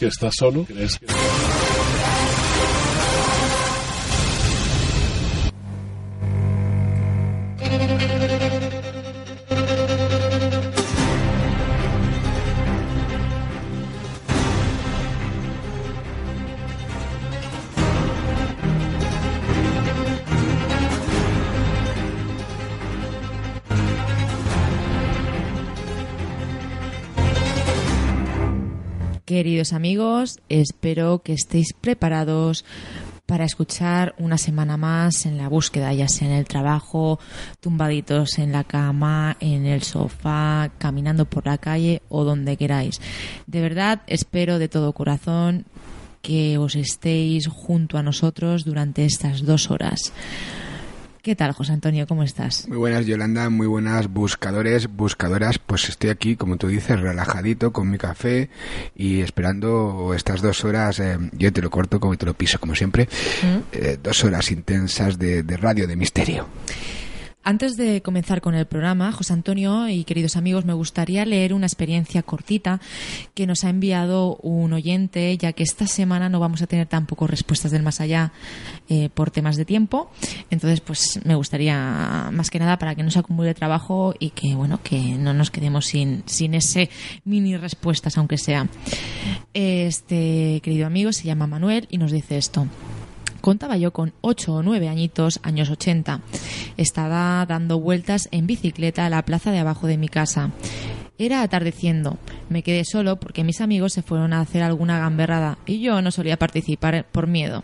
Que estás solo? ¿Crees que... espero que estéis preparados para escuchar una semana más en la búsqueda, ya sea en el trabajo, tumbaditos en la cama, en el sofá, caminando por la calle o donde queráis. De verdad, espero de todo corazón que os estéis junto a nosotros durante estas dos horas. ¿Qué tal, José Antonio? ¿Cómo estás? Muy buenas, Yolanda. Muy buenas, buscadores, buscadoras. Pues estoy aquí, como tú dices, relajadito con mi café y esperando estas dos horas. eh, yo te lo corto como te lo piso, como siempre. eh, dos horas intensas de, de radio de misterio. Antes de comenzar con el programa, José Antonio y queridos amigos, me gustaría leer una experiencia cortita que nos ha enviado un oyente, ya que esta semana no vamos a tener tampoco respuestas del más allá eh, por temas de tiempo. Entonces, pues me gustaría, más que nada, para que no se acumule trabajo y que, bueno, que no nos quedemos sin, sin ese mini respuestas, aunque sea. Este querido amigo se llama Manuel y nos dice esto. Contaba yo con 8 o 9 añitos, años 80. Estaba dando vueltas en bicicleta a la plaza de abajo de mi casa. Era atardeciendo. Me quedé solo porque mis amigos se fueron a hacer alguna gamberrada y yo no solía participar por miedo.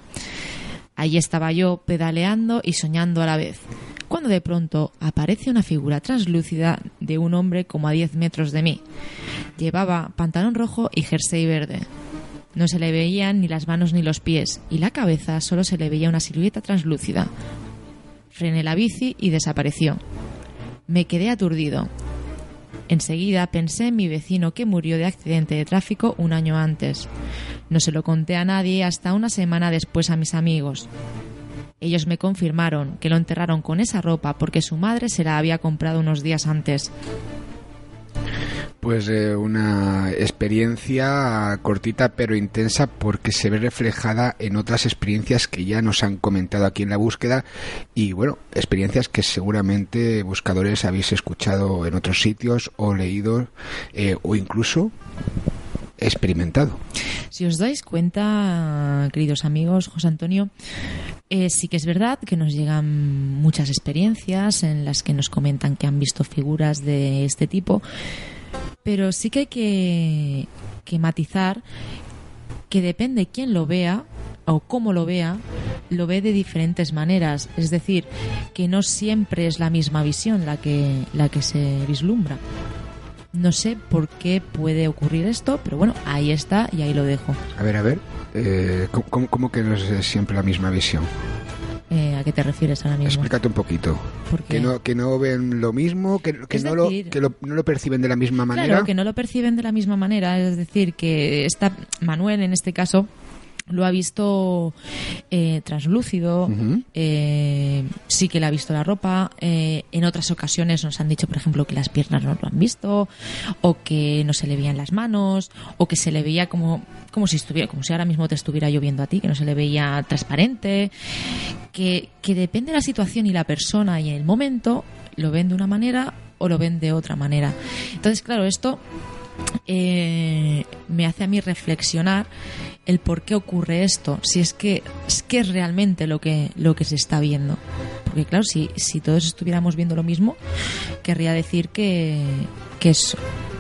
Allí estaba yo pedaleando y soñando a la vez, cuando de pronto aparece una figura translúcida de un hombre como a 10 metros de mí. Llevaba pantalón rojo y jersey verde. No se le veían ni las manos ni los pies, y la cabeza solo se le veía una silueta translúcida. Frené la bici y desapareció. Me quedé aturdido. Enseguida pensé en mi vecino que murió de accidente de tráfico un año antes. No se lo conté a nadie hasta una semana después a mis amigos. Ellos me confirmaron que lo enterraron con esa ropa porque su madre se la había comprado unos días antes. Pues eh, una experiencia cortita pero intensa porque se ve reflejada en otras experiencias que ya nos han comentado aquí en la búsqueda y bueno, experiencias que seguramente buscadores habéis escuchado en otros sitios o leído eh, o incluso experimentado. Si os dais cuenta, queridos amigos, José Antonio, eh, sí que es verdad que nos llegan muchas experiencias en las que nos comentan que han visto figuras de este tipo, pero sí que hay que, que matizar que depende quién lo vea o cómo lo vea, lo ve de diferentes maneras. Es decir, que no siempre es la misma visión la que, la que se vislumbra. No sé por qué puede ocurrir esto, pero bueno, ahí está y ahí lo dejo. A ver, a ver, eh, ¿cómo- ¿cómo, que no es siempre la misma visión? Eh, ¿A qué te refieres ahora mismo? Explícate un poquito. Que no, que no ven lo mismo, que, que no, lo, decir- que lo- no lo perciben de la misma manera. Claro, que no lo perciben de la misma manera. Es decir, que esta Manuel, en este caso, lo ha visto eh, translúcido, eh, sí que le ha visto la ropa. eh, en otras ocasiones nos han dicho, por ejemplo, que las piernas no lo han visto, o que no se le veían las manos, o que se le veía como, como si estuviera, como si ahora mismo te estuviera lloviendo a ti, que no se le veía transparente, que, que depende de la situación y la persona y el momento, lo ven de una manera o lo ven de otra manera. Entonces, claro, esto eh, me hace a mí reflexionar el por qué ocurre esto, si es que es, que es realmente lo que, lo que se está viendo. Porque claro, si, si todos estuviéramos viendo lo mismo, querría decir que, que es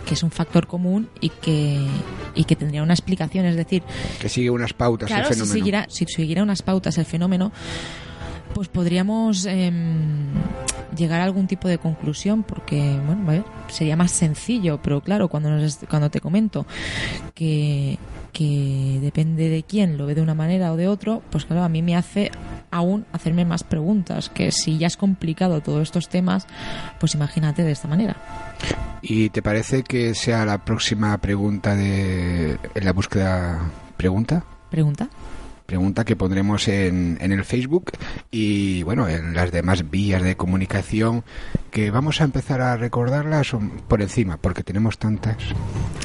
que es un factor común y que, y que tendría una explicación, es decir... Que sigue unas pautas claro, el fenómeno. Si siguiera, si siguiera unas pautas el fenómeno, pues podríamos em, llegar a algún tipo de conclusión porque bueno a ver, sería más sencillo pero claro cuando nos, cuando te comento que que depende de quién lo ve de una manera o de otro pues claro a mí me hace aún hacerme más preguntas que si ya es complicado todos estos temas pues imagínate de esta manera ¿Y te parece que sea la próxima pregunta de en la búsqueda pregunta? pregunta pregunta que pondremos en, en, el Facebook y bueno, en las demás vías de comunicación que vamos a empezar a recordarlas por encima porque tenemos tantas.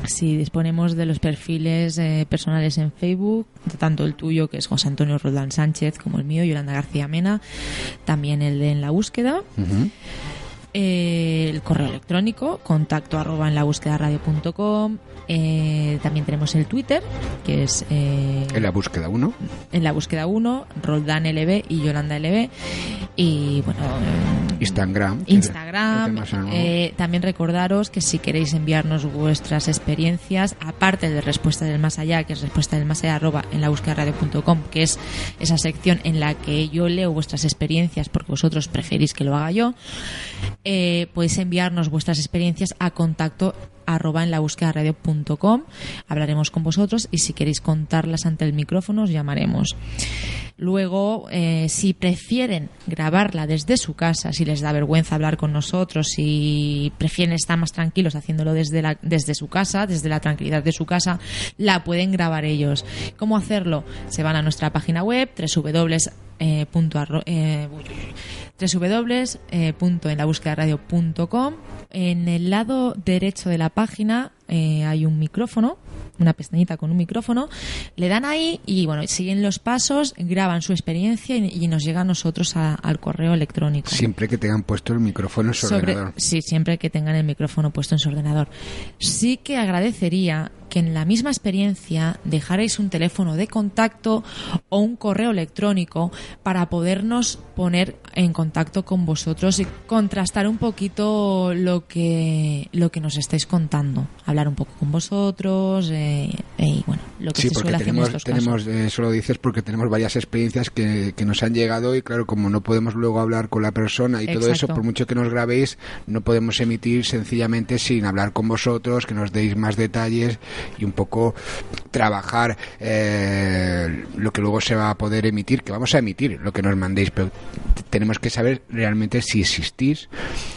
Sí, disponemos de los perfiles eh, personales en Facebook, tanto el tuyo que es José Antonio Roldán Sánchez como el mío, Yolanda García Mena, también el de En la búsqueda. Uh -huh. Eh, el correo electrónico, contacto arroba en la búsqueda radio.com. Eh, también tenemos el Twitter, que es. Eh, en la búsqueda 1. En la búsqueda 1, Roldán LB y Yolanda LB. Y bueno. Instagram. Instagram. Eh, también recordaros que si queréis enviarnos vuestras experiencias, aparte de respuesta del más allá, que es respuesta del más allá arroba en la búsqueda radio.com, que es esa sección en la que yo leo vuestras experiencias porque vosotros preferís que lo haga yo eh, podéis enviarnos vuestras experiencias a contacto arroba en la búsqueda radio.com hablaremos con vosotros y si queréis contarlas ante el micrófono os llamaremos. Luego eh, si prefieren grabarla desde su casa si les da vergüenza hablar con nosotros si prefieren estar más tranquilos haciéndolo desde, la, desde su casa desde la tranquilidad de su casa la pueden grabar ellos. ¿cómo hacerlo? se van a nuestra página web www eh, www.enlabúsquedaradio.com en el lado derecho de la página eh, hay un micrófono una pestañita con un micrófono, le dan ahí y bueno, siguen los pasos, graban su experiencia y, y nos llega a nosotros a, al correo electrónico. Siempre que tengan puesto el micrófono en su Sobre, ordenador. Sí, siempre que tengan el micrófono puesto en su ordenador. Sí que agradecería que en la misma experiencia dejarais un teléfono de contacto o un correo electrónico para podernos poner en contacto con vosotros y contrastar un poquito lo que lo que nos estáis contando, hablar un poco con vosotros eh, y bueno, lo que sí, se porque suele tenemos, hacer en estos tenemos casos. eh, eso lo dices porque tenemos varias experiencias que, que, nos han llegado y claro, como no podemos luego hablar con la persona y todo eso, por mucho que nos grabéis, no podemos emitir sencillamente sin hablar con vosotros, que nos deis más detalles y un poco trabajar eh, lo que luego se va a poder emitir, que vamos a emitir lo que nos mandéis, pero tenemos que saber realmente si existís.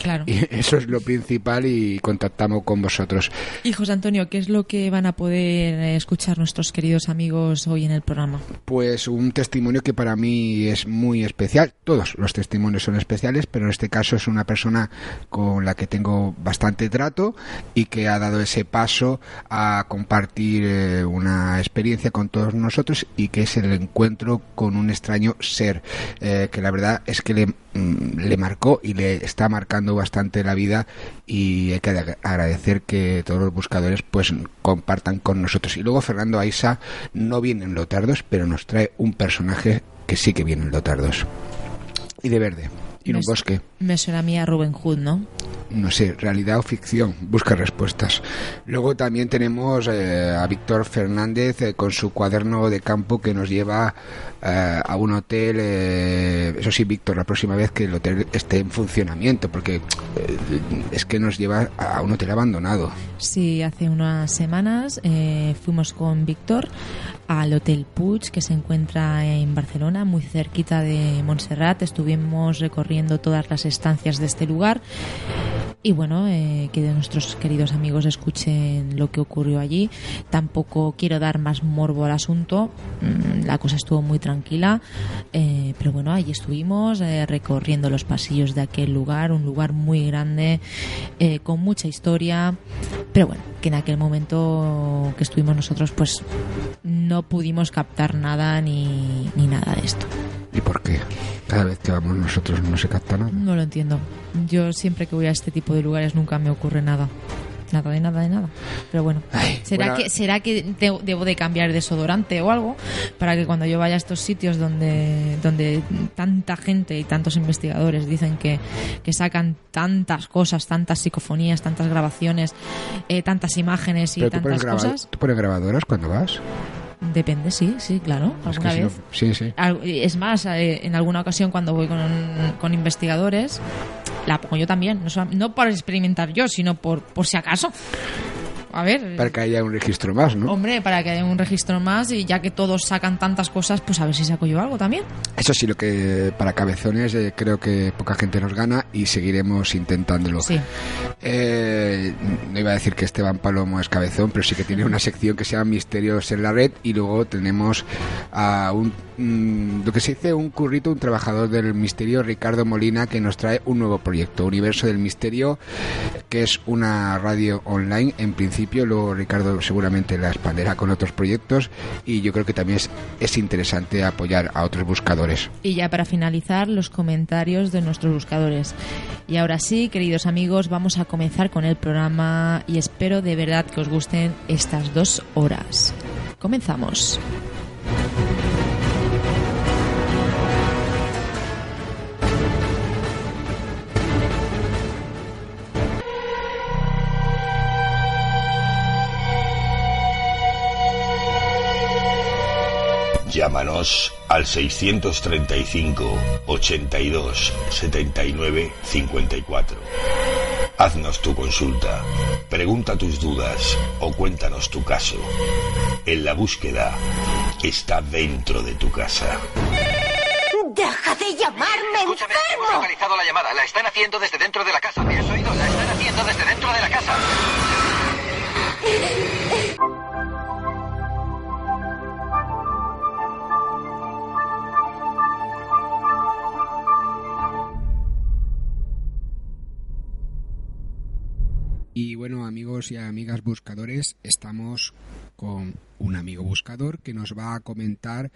Claro. Y eso es lo principal y contactamos con vosotros. Y José Antonio, ¿qué es lo que van a poder eh, escuchar nuestros queridos amigos hoy en el programa? Pues un testimonio que para mí es muy especial. Todos los testimonios son especiales, pero en este caso es una persona con la que tengo bastante trato y que ha dado ese paso a compartir eh, una experiencia con todos nosotros y que es el encuentro con un extraño ser, eh, que la verdad es que le, mm, le marcó y le está marcando bastante la vida y hay que agradecer que todos los buscadores pues compartan con nosotros. Y luego Fernando Aisa no viene en Lotardos, pero nos trae un personaje que sí que viene en Lotardos. Y de verde. Y un bosque. Me suena a mí a Robin Hood, ¿no? No sé, realidad o ficción. Busca respuestas. Luego también tenemos eh, a Víctor Fernández eh, con su cuaderno de campo que nos lleva eh, a un hotel. eh, eso sí, Víctor, la próxima vez que el hotel esté en funcionamiento, porque eh, es que nos lleva a un hotel abandonado. Sí, hace unas semanas eh, fuimos con Víctor al Hotel Puig, que se encuentra en Barcelona, muy cerquita de Montserrat. Estuvimos recorriendo todas las estancias de este lugar. Y bueno, eh, que nuestros queridos amigos escuchen lo que ocurrió allí. Tampoco quiero dar más morbo al asunto. Mm, La cosa estuvo muy tranquila. eh, pero bueno, allí estuvimos eh, recorriendo los pasillos de aquel lugar. Un lugar muy grande, eh, con mucha historia. Pero bueno, que en aquel momento que estuvimos nosotros, pues no pudimos captar nada ni, ni nada de esto. ¿Y por qué? Cada vez que vamos nosotros no se capta nada. No lo entiendo. Yo siempre que voy a este tipo de lugares nunca me ocurre nada. Nada de nada de nada. Pero bueno, será que será que debo de cambiar desodorante o algo para que cuando yo vaya a estos sitios donde donde tanta gente y tantos investigadores dicen que, que sacan tantas cosas, tantas psicofonías, tantas grabaciones, eh, tantas imágenes y tantas cosas. ¿Tú pones grabadoras cuando vas? Depende, sí, sí, claro. Alguna vez. sí, sí. Es más, eh, en alguna ocasión cuando voy con, con investigadores, la pongo yo también. No, no por experimentar yo, sino por, por si acaso. A ver. Para que haya un registro más, ¿no? Hombre, para que haya un registro más y ya que todos sacan tantas cosas, pues a ver si saco yo algo también. Eso sí, lo que para cabezones eh, creo que poca gente nos gana y seguiremos intentándolo. Sí. Eh, no iba a decir que Esteban Palomo es cabezón, pero sí que tiene una sección que se llama Misterios en la Red y luego tenemos a un, mm, lo que se dice un currito, un trabajador del misterio, Ricardo Molina, que nos trae un nuevo proyecto, Universo del Misterio, que es una radio online en principio luego Ricardo seguramente la expanderá con otros proyectos y yo creo que también es, es interesante apoyar a otros buscadores. Y ya para finalizar, los comentarios de nuestros buscadores. Y ahora sí, queridos amigos, vamos a comenzar con el programa y espero de verdad que os gusten estas dos horas. Comenzamos. Llámanos al 635 82 79 54. Haznos tu consulta, pregunta tus dudas o cuéntanos tu caso. En la búsqueda está dentro de tu casa. ¡Deja de llamarme Escúchame, hemos localizado la llamada. La están haciendo desde dentro de la casa. ¿Me has oído? La están haciendo desde dentro de la casa. Y bueno, amigos y amigas buscadores, estamos con un amigo buscador que nos va a comentar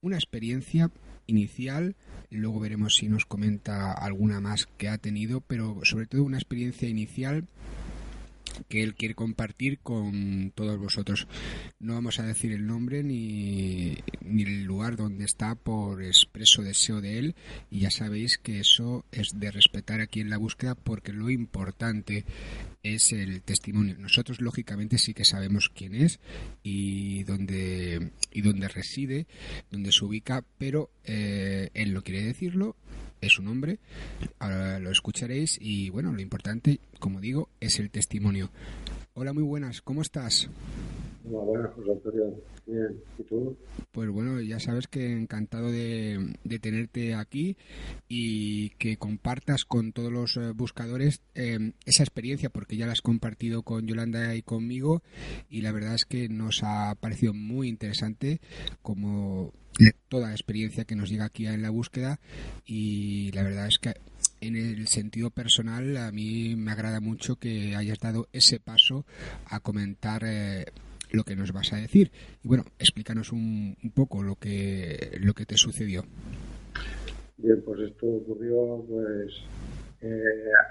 una experiencia inicial, luego veremos si nos comenta alguna más que ha tenido, pero sobre todo una experiencia inicial que él quiere compartir con todos vosotros. No vamos a decir el nombre ni, ni, el lugar donde está por expreso deseo de él y ya sabéis que eso es de respetar aquí en la búsqueda porque lo importante es el testimonio. Nosotros lógicamente sí que sabemos quién es y dónde, y dónde reside, dónde se ubica, pero eh, él no quiere decirlo su nombre, ahora lo escucharéis y bueno, lo importante, como digo, es el testimonio. Hola, muy buenas, ¿cómo estás? Buenas, José Antonio. Bien, ¿y tú? Pues bueno, ya sabes que encantado de, tenerte aquí y que compartas con todos los eh, buscadores eh, esa experiencia, porque ya la has compartido con Yolanda y conmigo y la verdad es que nos ha parecido muy interesante como toda la experiencia que nos llega aquí en la búsqueda y la verdad es que en el sentido personal a mí me agrada mucho que hayas dado ese paso a comentar eh, lo que nos vas a decir. Y bueno explícanos un, poco lo que lo que te sucedió. Bien pues esto ocurrió pues eh,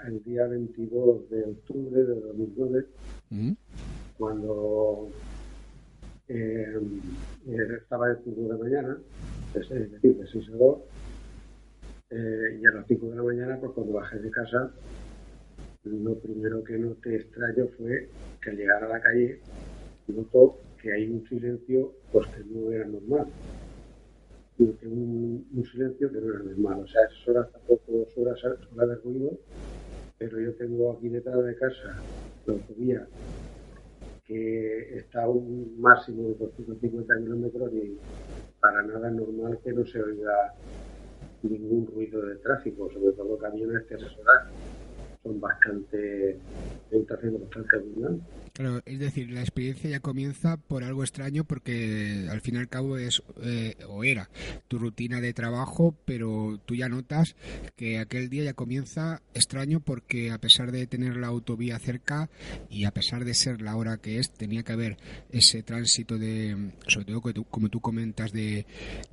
el día 22 de octubre de 2009 cuando eh, estaba de 5 de la mañana, es decir, de 6 a 2, eh, y a las 5 de la mañana, pues cuando bajé de casa, lo primero que noté extraño fue que al llegar a la calle notó que hay un silencio pues que no era normal. Un, silencio que no era normal. O sea, es horas tampoco horas, horas de ruido, pero yo tengo aquí detrás de casa la autovía que está a un máximo de 250 kilómetros y para nada es normal que no se oiga ningún ruido de tráfico, sobre todo camiones que asesoran son bastante, bastante abundantes. Claro, es decir, la experiencia ya comienza por algo extraño porque al fin y al cabo es eh, o era tu rutina de trabajo, pero tú ya notas que aquel día ya comienza extraño porque a pesar de tener la autovía cerca y a pesar de ser la hora que es, tenía que haber ese tránsito de, sobre todo como tú comentas, de,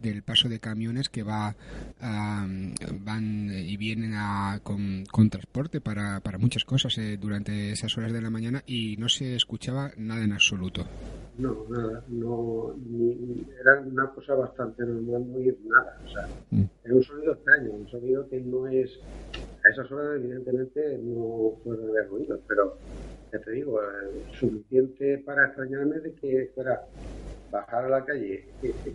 del paso de camiones que va van y vienen a, con, con transporte para para, para muchas cosas eh, durante esas horas de la mañana y no se escuchaba nada en absoluto. No, nada, no, ni- era una cosa bastante normal no oír nada, o sea, Mm. era un sonido extraño, un sonido que no es, a esas horas evidentemente no puede haber ruido, pero ya te digo, eh, suficiente para extrañarme de que fuera bajar a la calle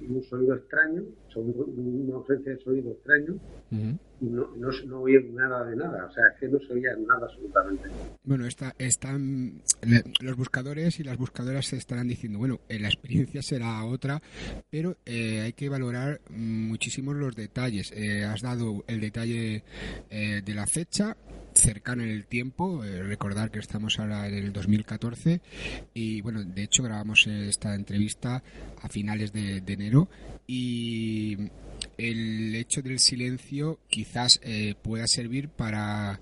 un sonido extraño, una ausencia de sonido extraño, no, no, no nada de nada, o sea, que no se oía nada absolutamente. Bueno, está, están los buscadores y las buscadoras se estarán diciendo, bueno, eh, la experiencia será otra, pero eh, hay que valorar muchísimo los detalles. Eh, has dado el detalle de la fecha cercana en el tiempo, recordar que estamos ahora en el 2014 y bueno, de hecho grabamos esta entrevista a finales de, de enero y el hecho del silencio quizás eh, pueda servir para,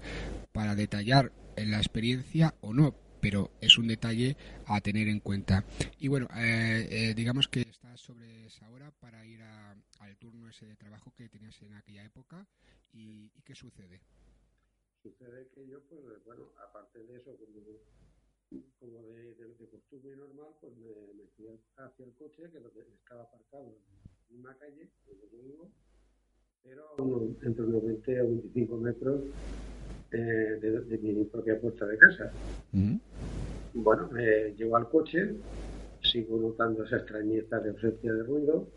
para detallar la experiencia o no, pero es un detalle a tener en cuenta. Y bueno, eh, eh, digamos que estás sobre esa hora para ir a- al turno ese de trabajo que tenías en aquella época y, y qué sucede. Sucede que yo, pues, bueno, aparte de eso, como, de, de- de costumbre normal, pues me, me fui hacia el coche, que estaba aparcado misma calle donde yo vivo, pero unos- entre unos 20 o 25 metros eh, de, de mi propia puerta de casa. Bueno, me llego al coche, sigo notando esa extrañeza de ausencia de ruido,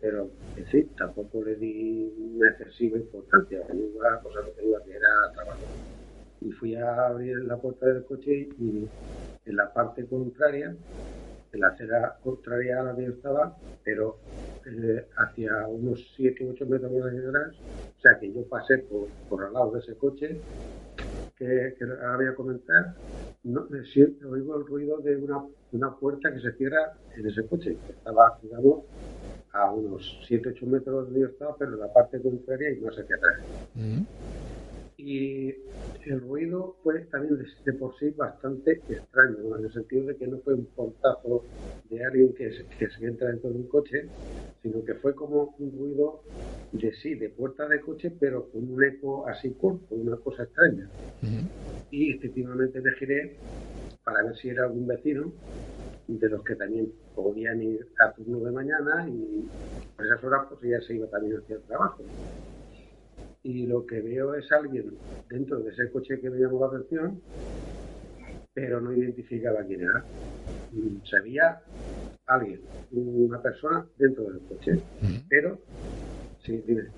pero en fin, tampoco le di una excesiva importancia, yo iba cosa que iba que era trabajo. Y fui a abrir la puerta del coche y en la parte contraria, la acera contraria a la que yo estaba, pero eh, hacia unos 7 u 8 metros más atrás, o sea que yo pasé por, por al lado de ese coche, que, que ahora voy a comentar, no, siempre oigo el ruido de una, de una puerta que se cierra en ese coche, que estaba, digamos, a unos 7-8 metros donde yo estaba, pero en la parte contraria y más hacia atrás. Y el ruido fue también de, por sí bastante extraño, ¿no? en el sentido de que no fue un portazo de alguien que se, que se entra dentro de un coche, sino que fue como un ruido de sí, de puerta de coche, pero con un eco así corto, una cosa extraña. Y efectivamente me giré para ver si era algún vecino de los que también podían ir a turno de mañana y por esas horas pues ya se iba también hacia el trabajo. Y lo que veo es alguien dentro de ese coche que me llamó la atención, pero no identificaba quién era. Mm, Se veía alguien, una persona dentro del coche, pero sí, dime.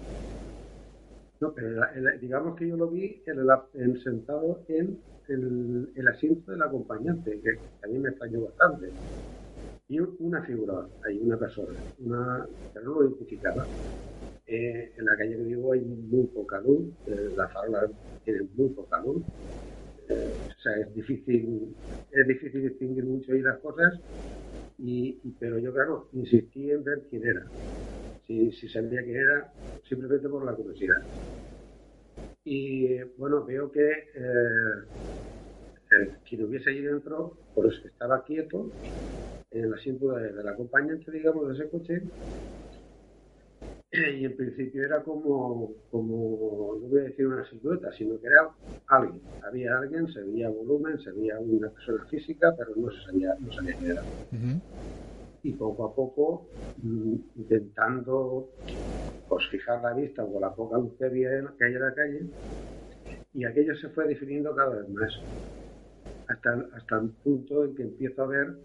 No, pero el- el- digamos que yo lo vi en el- en- sentado en el, el asiento del acompañante, que también me extrañó bastante. Y un- una figura, hay una persona, una, pero no lo identificaba. Eh, en la calle que vivo hay muy poca luz, eh, las farolas tienen muy poca luz. Eh, o sea, es difícil, es difícil distinguir mucho ahí las cosas, y, pero yo, claro, insistí en ver quién era. Si, si sabía quién era, simplemente por la curiosidad. Y bueno, veo que eh, el- quien hubiese allí dentro, pues estaba quieto en el asiento de- del acompañante, digamos, de ese coche. Y en principio era como, como, no voy a decir una silueta, sino que era alguien. Había alguien, se veía volumen, se veía una persona física, pero no se sabía, no sabía quién era y poco a poco mm, intentando pues fijar la vista con la poca luz que había en, hay en la calle y aquello se fue definiendo cada vez más hasta, hasta el punto en que empiezo a ver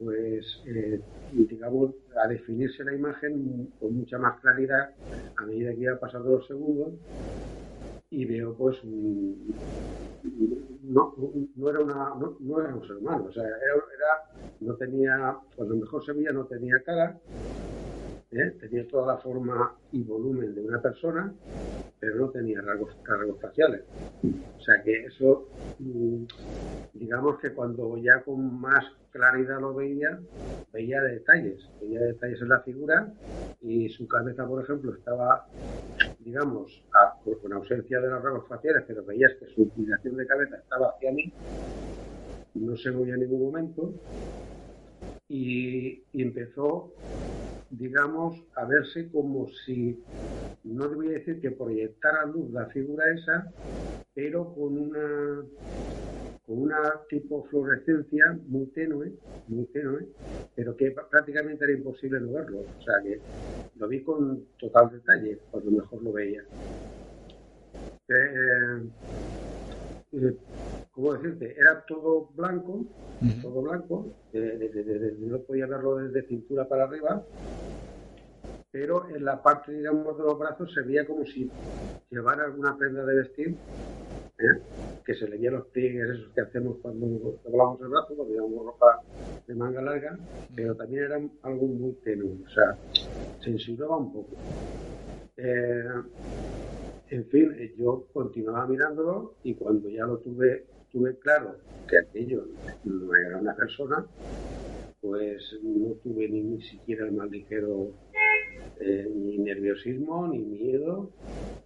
pues eh, digamos a definirse la imagen con mucha más claridad a medida que iba pasando los segundos y veo pues no, no era una no era un ser humano o sea era, era- no tenía pues a lo mejor se veía no tenía cara ¿eh? tenía toda la forma y volumen de una persona pero no tenía rasgos, faciales o sea que eso mm, digamos que cuando ya con más claridad lo veía veía detalles veía detalles en la figura y su cabeza por ejemplo estaba digamos, con ausencia de los rasgos faciales, pero veías que su inclinación de cabeza estaba hacia mí, no se movía en ningún momento, y empezó, digamos, a verse como si no te voy a decir que proyectara luz la figura esa, pero con una con una tipo fluorescencia muy tenue, muy tenue, pero que prácticamente era imposible no verlo. O sea que lo vi con total detalle, cuando mejor lo veía. Eh, eh, ¿Cómo decirte? Era todo blanco, todo blanco, no podía verlo desde cintura para arriba, pero en la parte, digamos, de los brazos se veía como si llevara alguna prenda de vestir ¿eh? que se leía los pliegues esos que hacemos cuando doblamos el brazo, cuando llevamos ropa de manga larga, pero también era algo muy tenue, o sea, se insinuaba un poco. Eh, en fin, yo continuaba mirándolo y cuando ya lo tuve, tuve claro que aquello no era una persona, pues no tuve ni, siquiera el más ligero ni nerviosismo, ni miedo,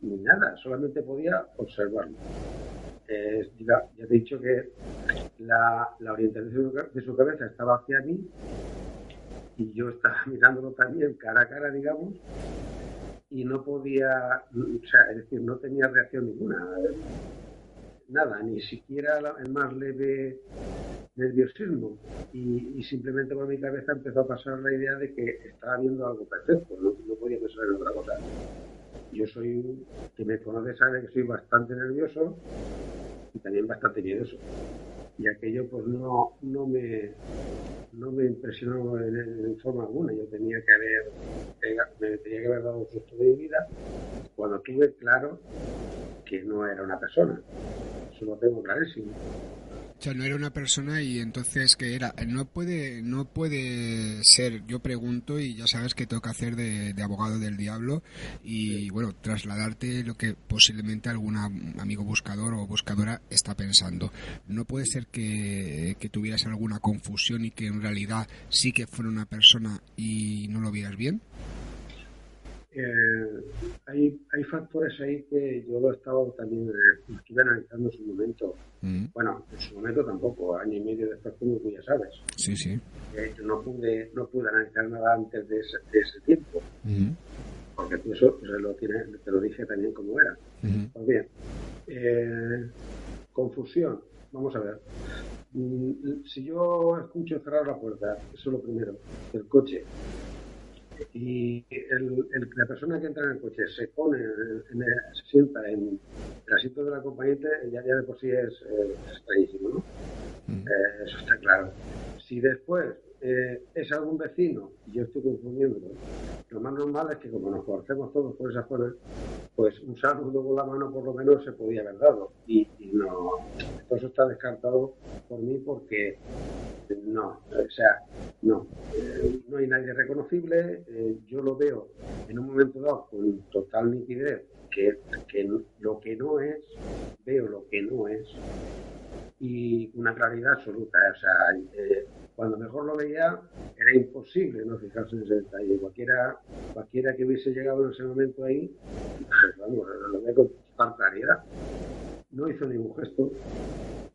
ni nada, solamente podía observarlo ya, te he dicho que la, orientación de su cabeza estaba hacia mí y yo estaba mirándolo también cara a cara, digamos, y no podía, o sea, es decir, no tenía reacción ninguna. Nada, ni siquiera el más leve nerviosismo. Y, simplemente por mi cabeza empezó a pasar la idea de que estaba viendo algo perfecto, no, no podía pensar en otra cosa. Yo soy, que me conoce sabe que soy bastante nervioso y también bastante miedoso. Y aquello pues no, no me no me impresionó en, forma alguna. Yo tenía que haber me tenía que haber dado un susto de mi vida cuando tuve claro que no era una persona. Eso lo tengo clarísimo no era una persona y entonces que era no puede no puede ser yo pregunto y ya sabes que tengo que hacer de, abogado del diablo y bueno trasladarte lo que posiblemente algún amigo buscador o buscadora está pensando. No puede ser que, que tuvieras alguna confusión y que en realidad sí que fuera una persona y no lo vieras bien eh, hay, hay factores ahí que yo lo he estado también, eh, estuve analizando en su momento. Mm. Bueno, en su momento tampoco, año y medio después, como tú ya sabes. Sí, sí. Eh, no pude, no pude analizar nada antes de ese, tiempo. Mm. Porque tú eso pues, lo tiene, te lo dije también como era. Mm. Pues bien, confusión. Vamos a ver. Si yo escucho cerrar la puerta, eso es lo primero, del coche, y el, la persona que entra en el coche se pone, se sienta en el asiento del acompañante, ya, ya de por sí es, extrañísimo, ¿no? Mm. Eh, eso está claro. Si después eh, es algún vecino, yo estoy confundiendo, lo más normal es que como nos conocemos todos por esa zona, pues un saludo con la mano por lo menos se podía haber dado. Y, no, eso está descartado por mí porque no, o sea, no, eh, no hay nadie reconocible, eh, yo lo veo en un momento dado con total nitidez que, que lo que no es, veo lo que no es y una claridad absoluta, o sea, cuando mejor lo veía era imposible no fijarse en ese detalle, cualquiera, cualquiera que hubiese llegado en ese momento ahí, pues, vamos, lo ve con claridad, no hizo ningún gesto,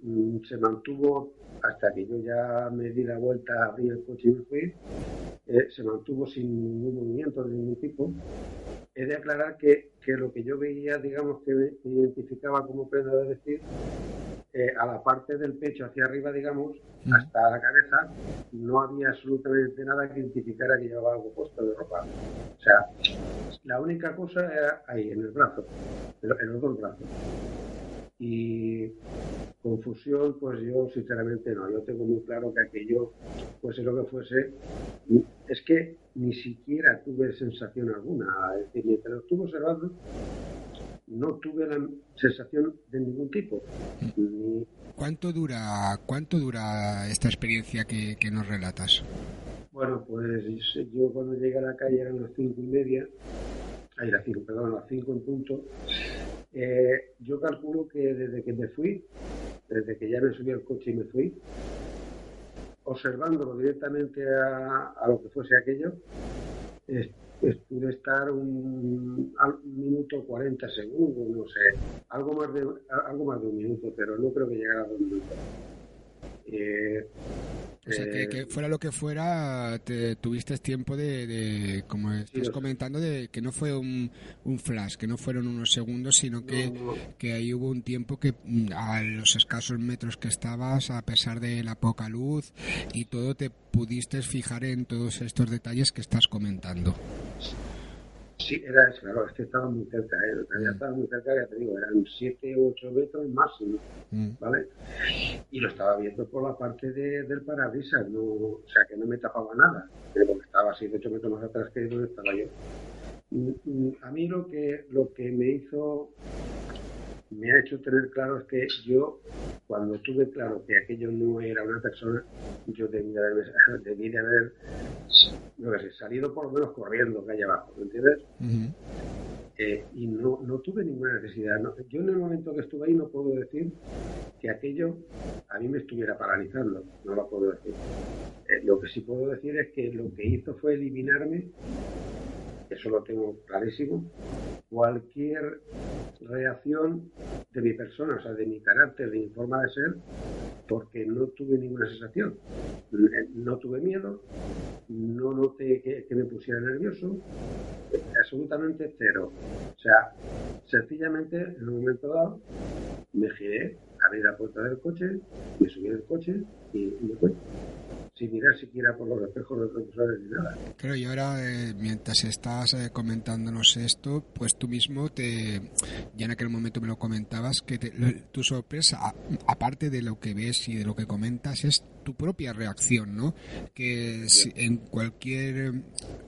mm, se mantuvo hasta que yo ya me di la vuelta, abrí el coche y me fui, eh, se mantuvo sin ningún movimiento de ningún tipo. He de aclarar que, que lo que yo veía, digamos, que me identificaba como prenda de vestir, eh, a la parte del pecho hacia arriba, digamos, mm. hasta la cabeza, no había absolutamente nada que identificara que llevaba algo puesto de ropa. O sea, la única cosa era ahí, en el brazo, en los dos brazos. Y confusión, pues yo sinceramente no. Yo tengo muy claro que aquello, pues lo que fuese, es que ni siquiera tuve sensación alguna. Es decir, mientras lo estuve observando, no tuve la sensación de ningún tipo. ¿Cuánto dura, cuánto dura esta experiencia que, que nos relatas? Bueno, pues yo cuando llegué a la calle eran las cinco y media, ahí las cinco, perdón, las cinco en punto, eh, yo calculo que desde que me fui, desde que ya me subí al coche y me fui, observándolo directamente a, lo que fuese aquello, pude estar un, minuto 40 segundos, no sé, algo más de algo más de un minuto, pero no creo que llegara a dos minutos. Eh, o sea, que, eh, que fuera lo que fuera, te, tuviste tiempo de, de como estás Sí, comentando, de que no fue un, un flash, que no fueron unos segundos, sino que, No, no. que ahí hubo un tiempo que mm, a los escasos metros que estabas, a pesar de la poca luz y todo, te pudiste fijar en todos estos detalles que estás comentando. Sí, era, claro, es que estaba muy cerca, ¿eh? ya estaba muy cerca, ya te digo, eran 7 u 8 metros máximo, Mm. ¿vale? Y lo estaba viendo por la parte de- del parabrisas, no, o sea, que no me tapaba nada, pero porque estaba 7 8 metros más atrás que donde estaba yo. Mm, mm, A mí lo que, lo que me hizo, me ha hecho tener claro es que yo, cuando tuve claro que aquello no era una persona, yo debía de haber, debí de haber sé, salido por lo menos corriendo hay abajo, ¿me entiendes? Eh, y no, no tuve ninguna necesidad. no- yo en el momento que estuve ahí no puedo decir que aquello a mí me estuviera paralizando, no lo puedo decir. Eh, lo que sí puedo decir es que lo que hizo fue eliminarme, eso lo tengo clarísimo, cualquier reacción de mi persona, o sea, de mi carácter, de mi forma de ser, porque no tuve ninguna sensación. Eh, No tuve miedo, no noté que, me pusiera nervioso, absolutamente cero. O sea, sencillamente en un momento dado me giré, abrí la puerta del coche, me subí del coche y me fui. Sin mirar siquiera por los espejos retrovisores ni nada. Claro, y ahora, eh, mientras estás eh, comentándonos esto, pues tú mismo te, ya en aquel momento me lo comentabas, que tu sorpresa, aparte de lo que ves y de lo que comentas, es tu propia reacción, ¿no? Que si- en cualquier eh,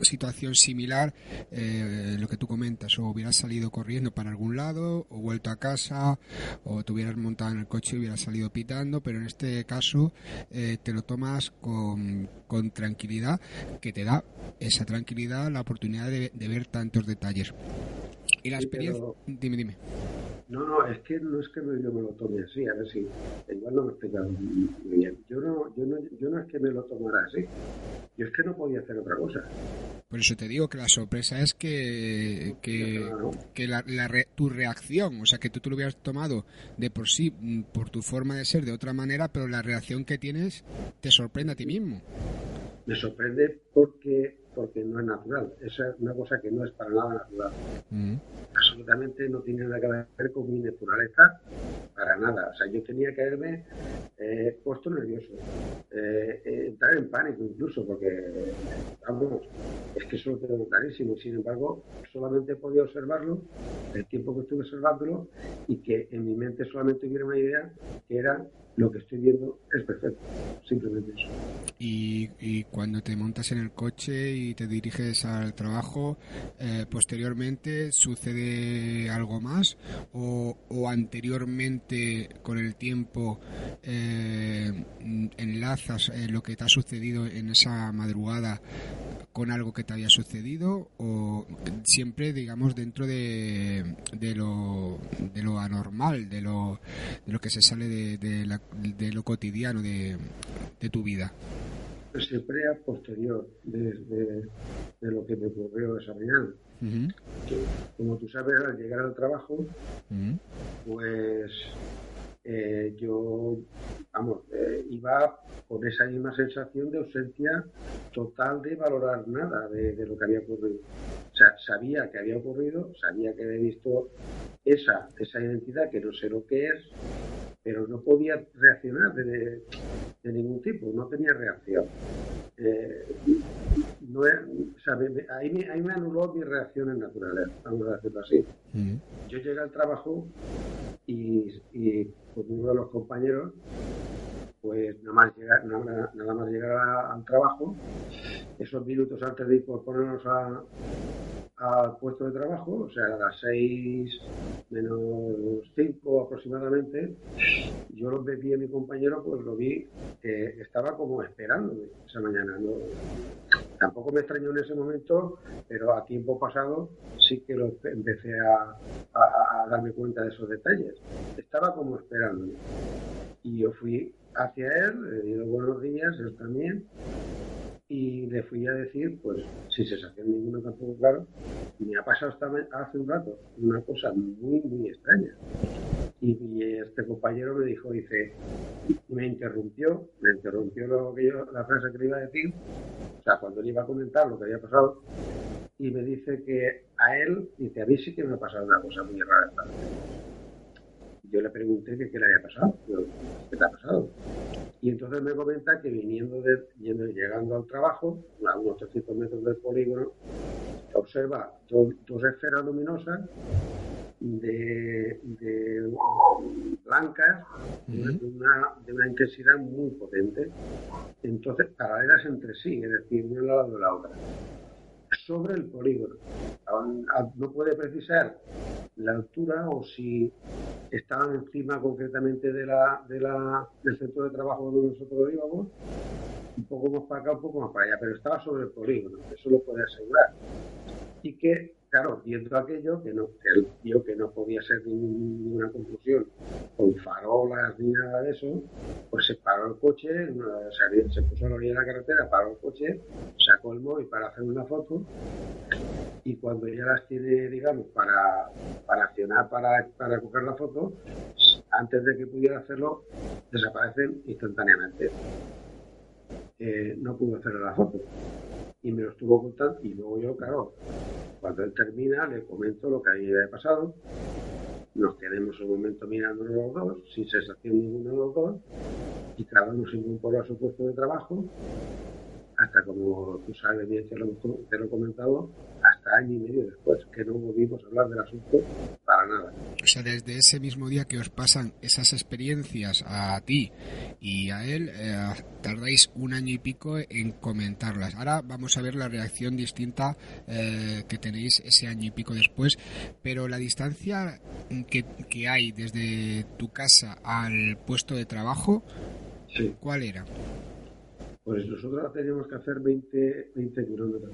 situación similar, eh, lo que tú comentas, o hubieras salido corriendo para algún lado, o vuelto a casa, o te hubieras montado en el coche y hubieras salido pitando, pero en este caso eh, te lo tomas con, con tranquilidad, que te da esa tranquilidad la oportunidad de, de ver tantos detalles. Y la Sí, experiencia... pero- Dime, dime. No, no, es que no es que yo me lo tome así, a ver si igual no me he explicado muy bien. Yo no, yo no, yo no es que me lo tomara así, yo es que no podía hacer otra cosa. Por eso te digo que la sorpresa es que, que, que la, la re- tu reacción, o sea, que tú te lo hubieras tomado de por sí, mm, por tu forma de ser de otra manera, pero la reacción que tienes te sorprende a ti mismo. Me sorprende porque porque no es natural. Esa es una cosa que no es para nada natural. Mm. Absolutamente no tiene nada que ver con mi naturaleza, para nada. O sea, yo tenía que haberme eh, puesto nervioso, eh, eh, entrar en pánico incluso, porque, vamos, es que eso lo tengo clarísimo. Sin embargo, solamente he podido observarlo el tiempo que estuve observándolo y que en mi mente solamente hubiera una idea que era lo que estoy viendo es perfecto. Simplemente eso. Y, y cuando te montas en el coche y te diriges al trabajo, eh, posteriormente sucede algo más o, o anteriormente con el tiempo eh, enlazas eh, lo que te ha sucedido en esa madrugada con algo que te había sucedido o siempre digamos dentro de, de lo de lo anormal de lo de lo que se sale de, de, la- de lo cotidiano de, de tu vida Siempre a posterior de, de- lo que me ocurrió esa mañana. Como tú sabes, al llegar al trabajo, pues eh, yo, vamos, eh, iba con esa misma sensación de ausencia total de valorar nada de, lo que había ocurrido. O sea, sabía que había ocurrido, sabía que había visto esa, esa identidad que no sé lo que es, pero no podía reaccionar de, de- de ningún tipo, no tenía reacción. Eh, no es- o sea, me- me- ahí, me, ahí me anuló mis reacciones naturales, vamos a decirlo así ujú. yo llegué al trabajo y, y con uno de los compañeros, pues nada más llegar, nada, nada más llegar a- al trabajo, esos minutos antes de ir por ponernos a- al puesto de trabajo, o sea, a las 6 menos 5 aproximadamente, yo lo vi a mi compañero, pues lo vi que estaba como esperándome esa mañana. ¿no? Tampoco me extrañó en ese momento, pero a tiempo pasado sí que lo empe- empecé a, darme cuenta de esos detalles. Estaba como esperándome. Y yo fui hacia él, le di los buenos días, él también, y le fui a decir, pues sin sensación ninguna tampoco, claro, me ha pasado ma- hace un rato una cosa muy, muy extraña. Y, y este compañero me dijo, dice, me interrumpió, me interrumpió lo que yo, la frase que le iba a decir, o sea, cuando le iba a comentar lo que había pasado, y me dice que a él, dice, a mí sí que me ha pasado una cosa muy rara esta. Yo le pregunté que qué le había pasado, Digo, ¿qué te ha pasado? Y entonces me comenta que viniendo de, llegando al trabajo, a unos 300 metros del polígono, observa do- dos esferas luminosas de, de blancas de una, de una intensidad muy potente. Entonces, paralelas entre sí, es decir, una al lado de la otra. Sobre el polígono. Aún- a- No puede precisar la altura o si estaban encima concretamente del centro de trabajo donde nosotros íbamos, un poco más para acá, un poco más para allá, pero estaba sobre el polígono, eso lo puede asegurar. Y que, claro, viendo aquello, que no, él vio que no podía ser ninguna conclusión con farolas ni nada de eso, pues se paró el coche, se puso a la orilla de la carretera, paró el coche, sacó el móvil para hacer una foto y cuando ya las tiene, digamos, para, para accionar, para, para coger la foto, antes de que pudiera hacerlo, desaparecen instantáneamente. Eh, no pudo hacer la foto. Y me lo estuvo contando y luego yo, claro, cuando él termina, le comento lo que a mí había pasado. Nos quedemos un momento mirándonos los dos, sin sensación ninguna de los dos, y cada uno se incorporó a su puesto de trabajo, hasta como tú sabes bien lo, te lo he comentado, hasta año y medio después, que no volvimos a hablar del asunto para nada. O sea, desde ese mismo día que os pasan esas experiencias a ti y a él, eh, tardáis un año y pico en comentarlas. Ahora vamos a ver la reacción distinta eh, que tenéis ese año y pico después, pero la distancia que, que hay desde tu casa al puesto de trabajo, Sí. ¿cuál era? Pues nosotros teníamos que hacer 20, 20 kilómetros.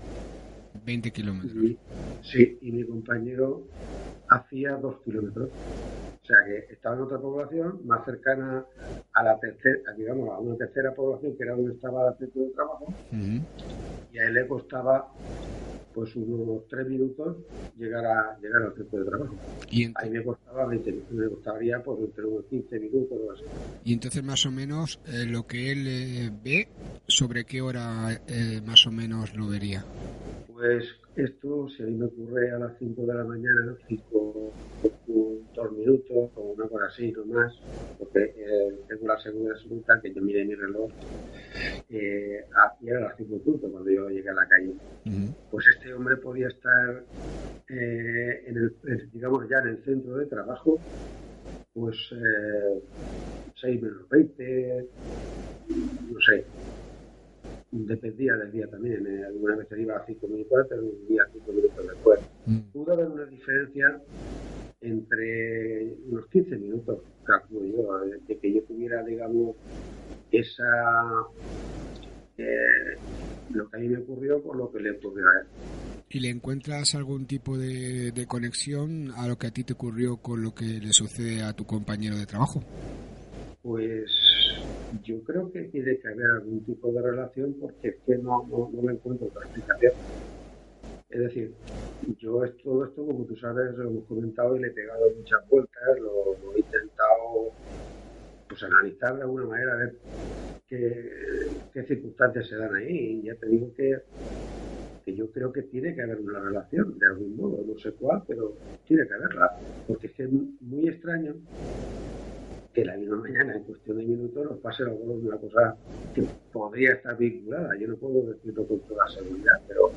20 kilómetros. Y, sí, y mi compañero hacía 2 kilómetros. O sea que estaba en otra población más cercana a la tercera, digamos, a una tercera población que era donde estaba el centro de trabajo y a él le costaba pues unos 3 minutos llegar a llegar al centro de trabajo. Y, Ahí me costaba 20 minutos, me costaría pues entre unos 15 minutos o así. y entonces más o menos eh, lo que él eh, ve, ¿sobre qué hora eh, más o menos lo vería? Pues esto, si a mí me ocurre a las 5 de la mañana, 5, dos minutos o una cosa así, no más, porque eh, tengo la seguridad absoluta que yo miré mi reloj eh, a- y era las 5 puntos cuando yo llegué a la calle. Pues este hombre podía estar, eh, en el, digamos, ya en el centro de trabajo, pues eh, 6 menos 20, no sé, dependía del día también. eh, alguna vez iba a 5 minutos antes, un día 5 minutos después. Mm. Pudo haber una diferencia entre unos 15 minutos, calculo yo, de, de que yo tuviera, digamos, esa. eh, lo que a mí me ocurrió por lo que le ocurrió a él. ¿Y le encuentras algún tipo de, de conexión a lo que a ti te ocurrió con lo que le sucede a tu compañero de trabajo? Pues yo creo que tiene que haber algún tipo de relación porque es que no, no, encuentro otra explicación. Es decir, yo es- todo esto, como tú sabes, lo hemos comentado y le he pegado muchas vueltas, lo, he intentado pues analizar de alguna manera, a ver qué, qué circunstancias se dan ahí. Y ya te digo que, que yo creo que tiene que haber una relación, de algún modo, no sé cuál, pero tiene que haberla. Porque es que es muy extraño que la misma mañana, en cuestión de minutos, nos pase algo de una cosa que podría estar vinculada. Yo no puedo decirlo con toda seguridad, pero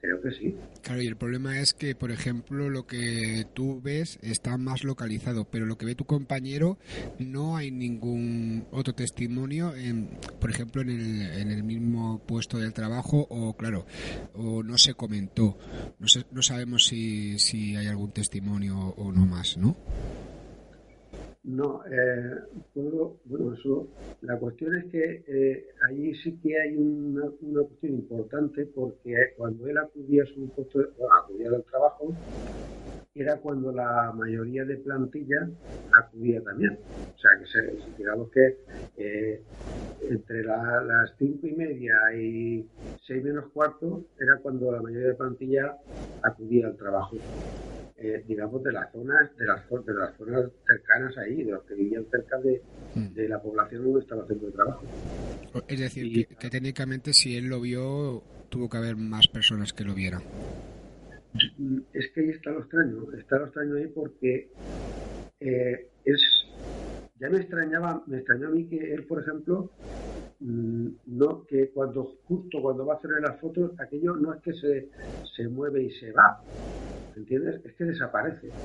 creo que sí. Claro, y el problema es que, por ejemplo, lo que tú ves está más localizado, pero lo que ve tu compañero no hay ningún otro testimonio, en, por ejemplo, en el, en el mismo puesto del trabajo o, claro, o no se comentó. No, no sabemos si, si hay algún testimonio o no más, ¿no? No, eh, puedo- bueno, eso, la cuestión es que eh, allí sí que hay una, cuestión importante porque cuando él acudía a su puesto, acudía al trabajo, era cuando la mayoría de plantilla acudía también. O sea, que se, digamos que eh, entre la- las cinco y media y seis menos cuarto era cuando la mayoría de plantilla acudía al trabajo. Eh, digamos, de las zonas, de las, de las zonas cercanas ahí, de los que vivían cerca de, Mm. de la población donde estaba haciendo el trabajo. Es decir, Y- que, que técnicamente si él lo vio, tuvo que haber más personas que lo vieran. Mm, Es que ahí está lo extraño, está lo extraño ahí porque eh, es ya me extrañaba, me extrañó a mí que él, por ejemplo, no que cuando justo cuando va a hacer las fotos, aquello no es que se, se mueve y se va, ¿entiendes? Es que desaparece.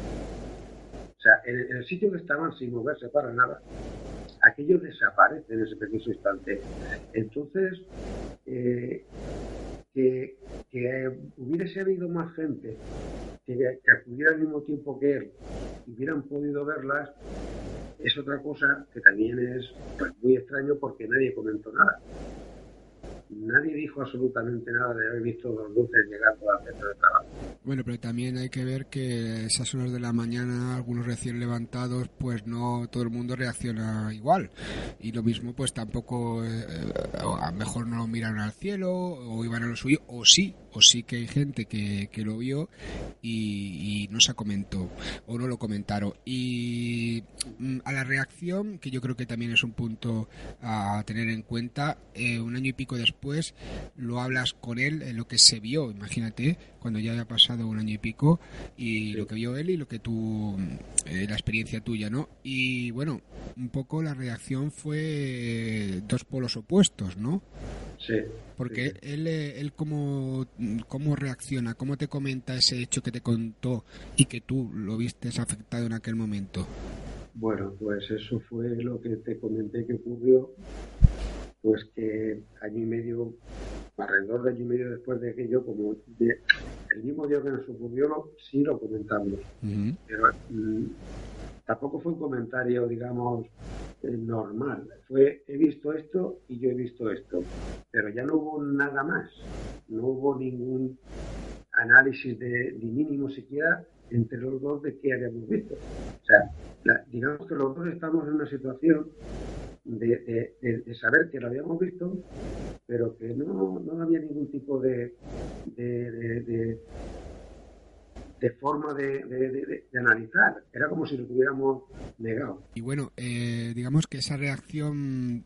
O sea, en, en el sitio que estaban sin moverse para nada, aquello desaparece en ese preciso instante. Entonces, eh, que, hubiese habido más gente que, que acudiera al mismo tiempo que él y hubieran podido verlas, es otra cosa que también es pues, muy extraño porque nadie comentó nada. Nadie dijo absolutamente nada de haber visto dos luces llegando al centro de trabajo. Bueno, pero también hay que ver que esas horas de la mañana, algunos recién levantados, pues no todo el mundo reacciona igual. Y lo mismo, pues tampoco, eh, a lo mejor no miraron al cielo o iban a lo suyo, o sí, o sí que hay gente que, que lo vio y, no se comentó, o no lo comentaron. Y mm, a la reacción, que yo creo que también es un punto a tener en cuenta, eh, un año y pico después lo hablas con él, en lo que se vio, imagínate, cuando ya haya pasado un año y pico, y lo que vio él y lo que tú, eh, la experiencia tuya, ¿no? Y bueno, un poco la reacción fue dos polos opuestos, ¿no? Sí. Porque sí. él, eh, él cómo, cómo reacciona, cómo te comenta ese hecho que te contó y que tú lo vistes afectado en aquel momento. Bueno, pues eso fue lo que te comenté que ocurrió, pues que año y medio, alrededor de año y medio después de aquello, como de- el mismo día que nos ocurrió, lo- sí lo comentamos, pero mm, tampoco fue un comentario, digamos, eh, normal. Fue, he visto esto y yo he visto esto, pero ya no hubo nada más, no hubo ningún análisis de, ni mínimo siquiera entre los dos de qué habíamos visto. O sea, la- digamos que los dos estamos en una situación de, saber que lo habíamos visto, pero que no, no había ningún tipo de, de, forma de, de- analizar. Era como si lo tuviéramos negado. Y bueno, eh, digamos que esa reacción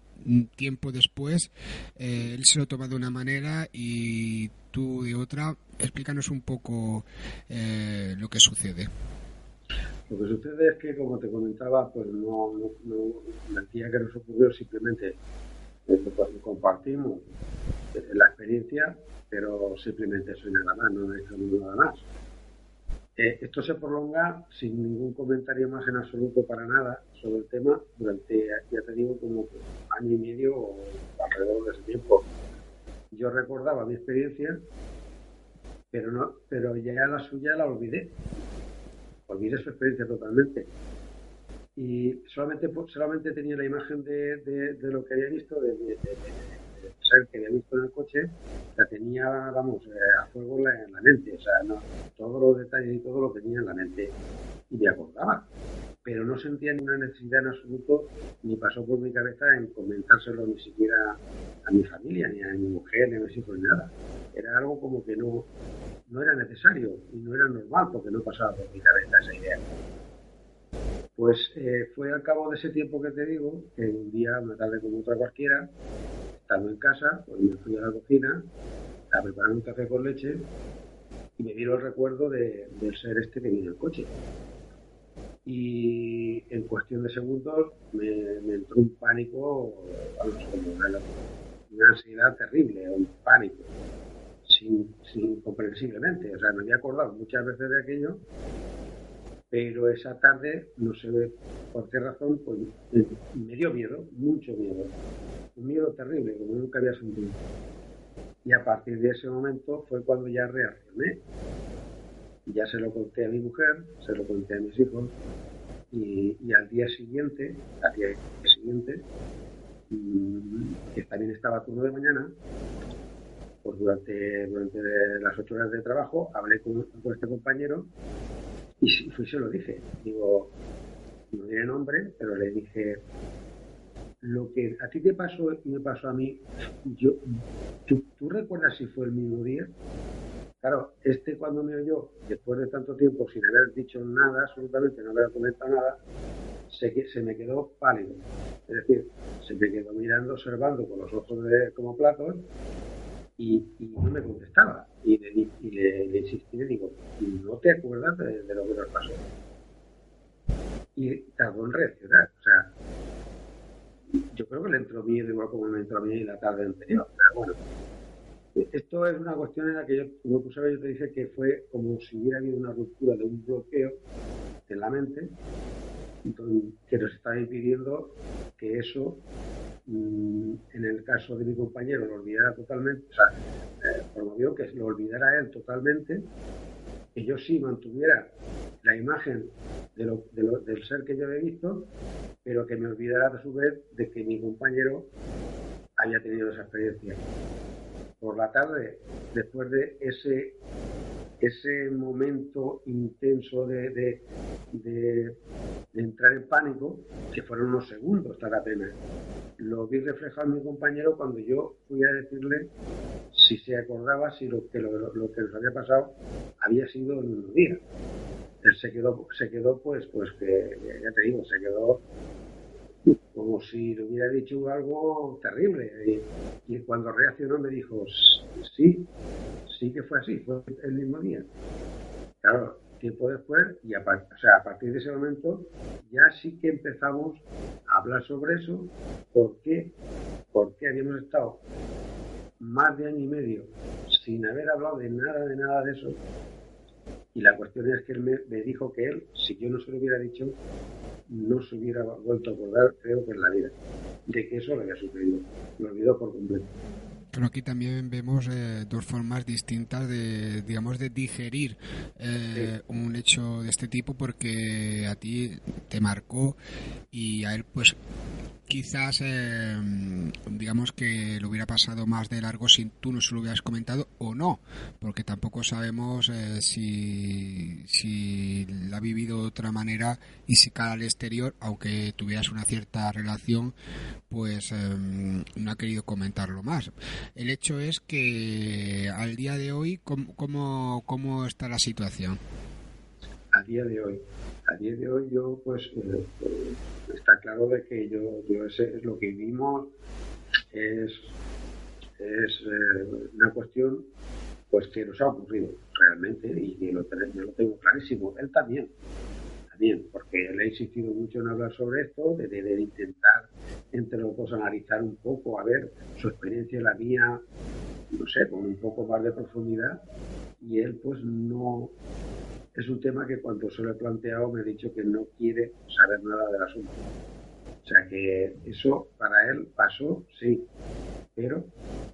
tiempo después, eh, él se lo toma de una manera y tú de otra. Explícanos un poco eh, lo que sucede. Lo que sucede es que, como te comentaba, pues no, no, no- el día que nos ocurrió simplemente eh, pues, compartimos eh, la experiencia, pero simplemente eso y nada más, no necesitamos nada más. Eh, esto se prolonga sin ningún comentario más en absoluto para nada sobre el tema durante, ya te digo, como año y medio o alrededor de ese tiempo. Yo recordaba mi experiencia, pero no, pero ya la suya la olvidé olvidé su experiencia totalmente. Y solamente, solamente tenía la imagen de, de- lo que había visto, de, de- ser que había visto en el coche, la tenía, vamos, eh, a fuego en la, en la mente. O sea, todos los detalles y todo lo tenía en la mente. Y me acordaba. Pero no sentía ninguna necesidad en absoluto, ni pasó por mi cabeza en comentárselo ni siquiera a mi familia, ni a mi mujer, ni a mis hijos, ni nada. Era algo como que no, no era necesario y no era normal porque no pasaba por mi cabeza esa idea. Pues eh, fue al cabo de ese tiempo que te digo, que un día, una tarde como otra cualquiera, estando en casa, pues me fui a la cocina a preparar un café con leche y me vino el recuerdo de- del ser este que vino el coche. Y en cuestión de segundos me, entró un pánico, vamos, una ansiedad terrible, un pánico sin incomprensiblemente. O sea, me había acordado muchas veces de aquello, pero esa tarde, no sé por qué razón, pues me- me dio miedo, mucho miedo. Un miedo terrible, como nunca había sentido. Y a partir de ese momento fue cuando ya reaccioné. Ya se lo conté a mi mujer, se lo conté a mis hijos, y, y al día siguiente, al día siguiente, mm, que también estaba turno de mañana, pues durante, durante las ocho horas de trabajo hablé con, este compañero y fui se lo dije. Digo, no diré nombre, pero le dije, lo que a ti te pasó y me pasó a mí, yo, ¿tú, recuerdas si fue el mismo día? Claro, este cuando me oyó, después de tanto tiempo sin haber dicho nada, absolutamente no haber comentado nada, se, se me quedó pálido. Es decir, se me quedó mirando, observando con los ojos como platos y, no me contestaba. Y le, y le, insistí, le digo, ¿no te acuerdas de, de lo que nos pasó? Y tardó en reaccionar. O sea, yo creo que le entró miedo igual como me entró a mí la tarde anterior. Pero bueno, esto es una cuestión en la que yo, como tú sabes, yo te dije que fue como si hubiera habido una ruptura de un bloqueo en la mente que nos estaba impidiendo que eso, en el caso de mi compañero, lo olvidara totalmente, o sea, eh, promovió que lo olvidara él totalmente, que yo sí mantuviera la imagen del ser que yo había visto, pero que me olvidara a su vez de que mi compañero había tenido esa experiencia. Por la tarde, después de ese ese momento intenso de, de- entrar en pánico, que fueron unos segundos, tal apenas. Lo vi reflejado en mi compañero cuando yo fui a decirle si se acordaba si lo que, lo, que nos había pasado había sido en un día. Él se quedó, se quedó pues, pues que, ya te digo, se quedó como si le hubiera dicho algo terrible. Y cuando reaccionó me dijo, sí, sí que fue así, fue el mismo día. Claro, tiempo después, y a, partir de ese momento, ya sí que empezamos a hablar sobre eso. ¿Por qué? Porque habíamos estado más de año y medio sin haber hablado de nada, de nada de eso. Y la cuestión es que él me, me dijo que él, si yo no se lo hubiera dicho, no se hubiera vuelto a acordar, creo que en la vida, de que eso le había sucedido. Lo olvidó por completo. Pero aquí también vemos eh, dos formas distintas de, digamos, de digerir eh, un hecho de este tipo porque a ti te marcó y a él pues quizás eh, digamos que lo hubiera pasado más de largo si tú no se lo hubieras comentado o no porque tampoco sabemos eh, si, si la ha vivido de otra manera y si cara al exterior aunque tuvieras una cierta relación pues eh, no ha querido comentarlo más el hecho es que al día de hoy cómo, cómo, cómo está la situación a día de hoy. A día de hoy yo pues eh, eh, está claro de que yo, yo ese es lo que vivimos es, es eh, una cuestión pues que nos ha ocurrido realmente y que lo, yo lo tengo clarísimo. Él también, también, porque él ha insistido mucho en hablar sobre esto, de, de- de intentar entre los dos analizar un poco, a ver su experiencia y la mía, no sé, con un poco más de profundidad y él pues no es un tema que cuando se lo he planteado me ha dicho que no quiere saber nada del asunto. O sea que eso para él pasó, sí, pero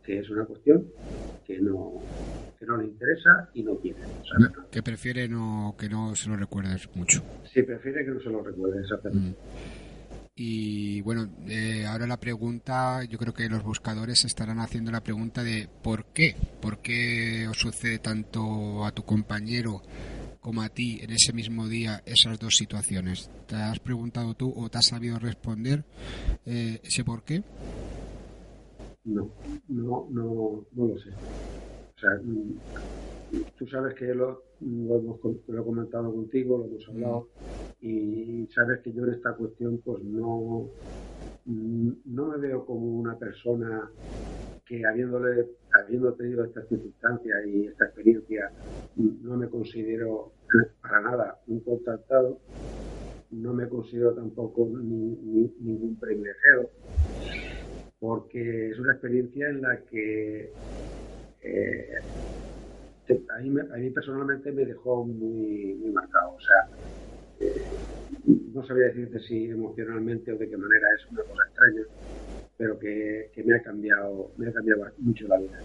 que es una cuestión que no, que no le interesa y no quiere saber nada. que prefiere no que no se lo recuerdes mucho Si prefiere que no se lo recuerde, exactamente. Y bueno, eh, ahora la pregunta, yo creo que los buscadores estarán haciendo la pregunta de ¿por qué? ¿Por qué os sucede tanto a tu compañero como a ti en ese mismo día esas dos situaciones? ¿Te has preguntado tú o te has sabido responder eh, ese por qué? No, no, no, no lo sé. O sea, tú sabes que lo, hemos comentado contigo, lo hemos hablado, y sabes que yo en esta cuestión pues no, mm, no me veo como una persona que habiendo tenido esta circunstancia y esta experiencia, mm, no me considero para nada un contactado, no me considero tampoco ni- ni- ningún privilegiado, porque es una experiencia en la que eh, a, mí, a mí personalmente me dejó muy, marcado. O sea, eh, no sabría decirte si emocionalmente o de qué manera es una cosa extraña, pero que, que me ha cambiado, me ha cambiado mucho la vida.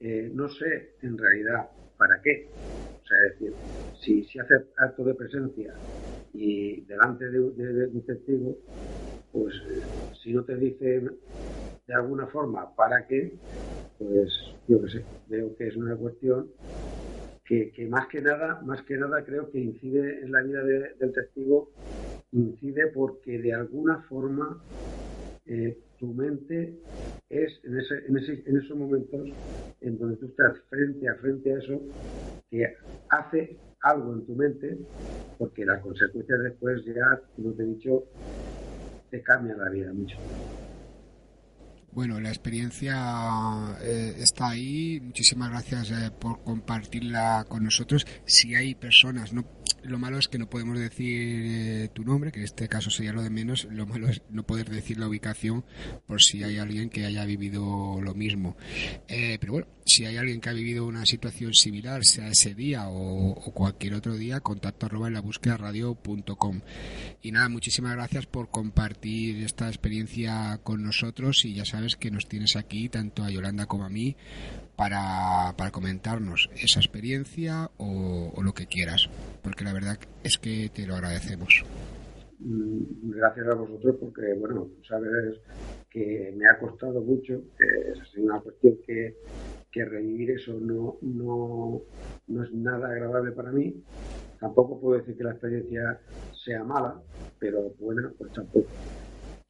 Eh, no sé en realidad para qué. O sea, es decir, si, si hace acto de presencia y delante de, un testigo, pues si no te dice de alguna forma para qué, pues yo qué sé, veo que es una cuestión que, que más que nada, más que nada creo que incide en la vida de- del testigo, incide porque de alguna forma eh, tu mente es en, ese, en, ese, en esos momentos en donde tú estás frente a frente a eso que hace algo en tu mente porque las consecuencias después ya, como te he dicho, te cambian la vida mucho. Bueno, la experiencia eh, está ahí. Muchísimas gracias eh, por compartirla con nosotros. Si hay personas, no lo malo es que no podemos decir eh, tu nombre, que en este caso sería lo de menos. Lo malo es no poder decir la ubicación por si hay alguien que haya vivido lo mismo. Eh, pero bueno, si hay alguien que ha vivido una situación similar, sea ese día o, cualquier otro día, contacto arroba en la búsqueda radio.com. Y nada, muchísimas gracias por compartir esta experiencia con nosotros y ya sabes que nos tienes aquí, tanto a Yolanda como a mí, para, para comentarnos esa experiencia o, lo que quieras, porque la verdad es que te lo agradecemos. Mm, gracias a vosotros porque, bueno, sabes que me ha costado mucho, que es una cuestión que, que revivir eso no, no, no es nada agradable para mí. Tampoco puedo decir que la experiencia sea mala, pero buena, pues tampoco.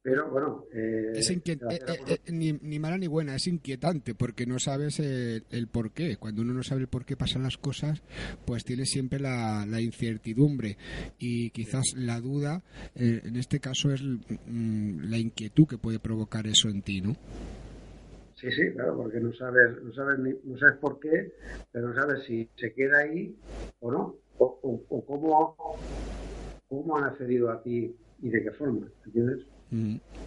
Pero bueno. Eh, es eh, eh, ni, ni, mala ni buena, es inquietante porque no sabes el, por qué. Cuando uno no sabe el por qué pasan las cosas, pues tiene siempre la, incertidumbre y quizás la duda, en este caso, es mm, la inquietud que puede provocar eso en ti, ¿no? Sí, sí, claro, porque no sabes, no sabes, no sabes por qué, pero no sabes si se queda ahí o no, o, o cómo, cómo han accedido a ti y de qué forma, ¿entiendes?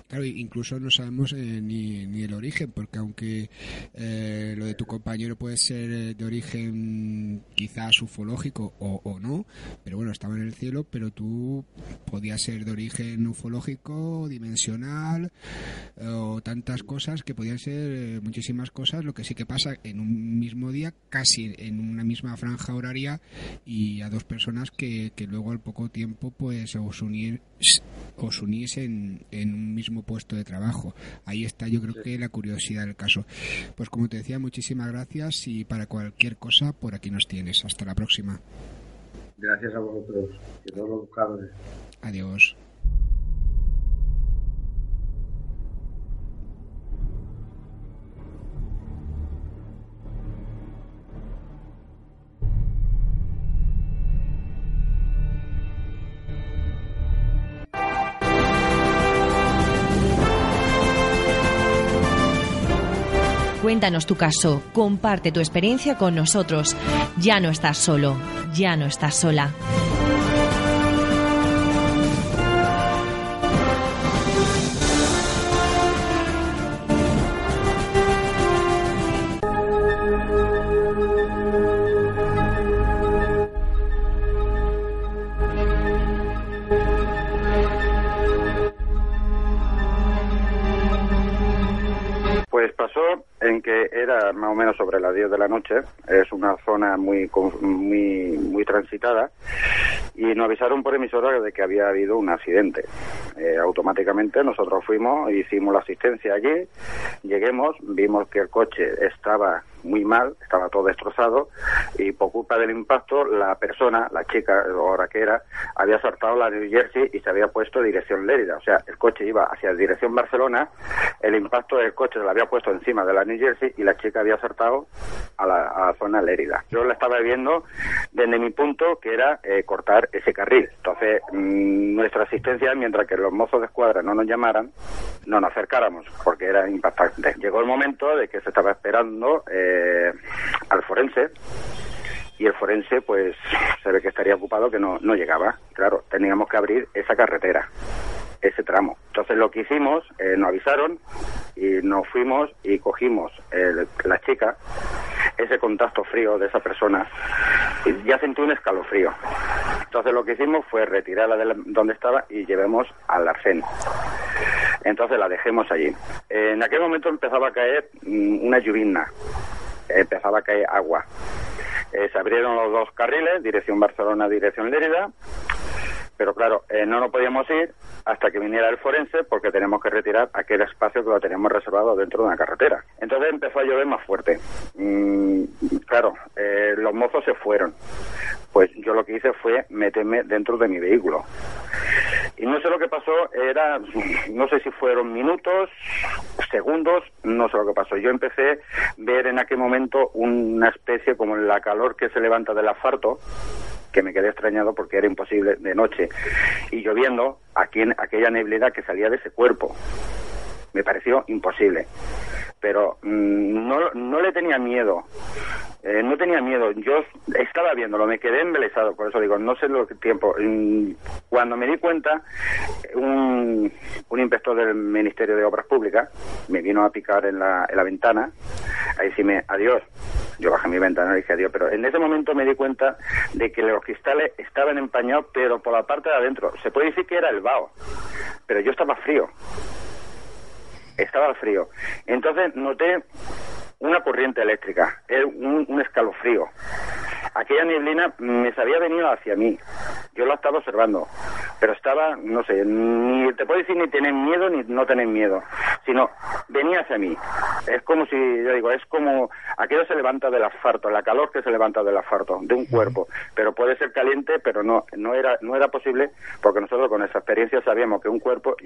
Claro, incluso no sabemos eh, ni, ni, el origen, porque aunque eh, lo de tu compañero puede ser eh, de origen quizás ufológico o, o, no, pero bueno, estaba en el cielo, pero tú podías ser de origen ufológico, dimensional, o tantas cosas que podían ser muchísimas cosas, lo que sí que pasa en un mismo día, casi en una misma franja horaria, y a dos personas que, que luego al poco tiempo pues os unir os unís en, en, un mismo puesto de trabajo. Ahí está yo creo que la curiosidad del caso. Pues como te decía, muchísimas gracias y para cualquier cosa por aquí nos tienes. Hasta la próxima. Gracias a vosotros y todos los Adiós. Cuéntanos tu caso, comparte tu experiencia con nosotros. Ya no estás solo, ya no estás sola. 10 de la noche. Es una zona muy, muy, muy transitada y nos avisaron por emisora de que había habido un accidente. Eh, automáticamente nosotros fuimos, hicimos la asistencia allí, lleguemos, vimos que el coche estaba muy mal, estaba todo destrozado y por culpa del impacto la persona, la chica ahora que era, había saltado la New Jersey y se había puesto dirección Lérida. O sea, el coche iba hacia dirección Barcelona, el impacto del coche se lo había puesto encima de la New Jersey y la chica había saltado a la, zona Lérida. Yo la estaba viendo desde mi punto que era eh, cortar ese carril. Entonces, mm, nuestra asistencia, mientras que los mozos de escuadra no nos llamaran, no nos acercáramos porque era impactante. Llegó el momento de que se estaba esperando eh, eh, al forense y el forense pues se ve que estaría ocupado que no, no llegaba. Claro, teníamos que abrir esa carretera, ese tramo. Entonces lo que hicimos, eh, nos avisaron y nos fuimos y cogimos la chica, ese contacto frío de esa persona, y ya sentí un escalofrío. Entonces lo que hicimos fue retirarla de donde estaba y llevemos al arcén. Entonces la dejemos allí. En aquel momento empezaba a caer mm, una lluvia empezaba a caer agua. Eh, se abrieron los dos carriles, dirección Barcelona, dirección Lérida, pero claro, eh, no nos podíamos ir hasta que viniera el forense porque tenemos que retirar aquel espacio que lo teníamos reservado dentro de una carretera. Entonces empezó a llover más fuerte. Mm, claro, eh, los mozos se fueron. Pues yo lo que hice fue meterme dentro de mi vehículo. Y no sé lo que pasó, era, no sé si fueron minutos, segundos, no sé lo que pasó. Yo empecé a ver en aquel momento una especie como la calor que se levanta del asfalto, que me quedé extrañado porque era imposible de noche, y lloviendo aquí en aquella neblina que salía de ese cuerpo. Me pareció imposible pero mm, no, no le tenía miedo. Eh, no tenía miedo. Yo estaba viéndolo, me quedé embelesado, por eso digo, no sé lo que tiempo. Mm, cuando me di cuenta, un, un inspector del Ministerio de Obras Públicas me vino a picar en la, en la ventana, ahí sí me, adiós. Yo bajé mi ventana y dije adiós, pero en ese momento me di cuenta de que los cristales estaban empañados, pero por la parte de adentro. Se puede decir que era el vaho, pero yo estaba frío estaba frío. Entonces noté una corriente eléctrica, un, un escalofrío aquella neblina me había venido hacia mí. Yo la estaba observando, pero estaba, no sé, ni te puedo decir ni tener miedo ni no tener miedo, sino venía hacia mí. Es como si, yo digo, es como aquello se levanta del asfalto, la calor que se levanta del asfalto, de un cuerpo, pero puede ser caliente, pero no, no era, no era posible porque nosotros con esa experiencia sabíamos que un cuerpo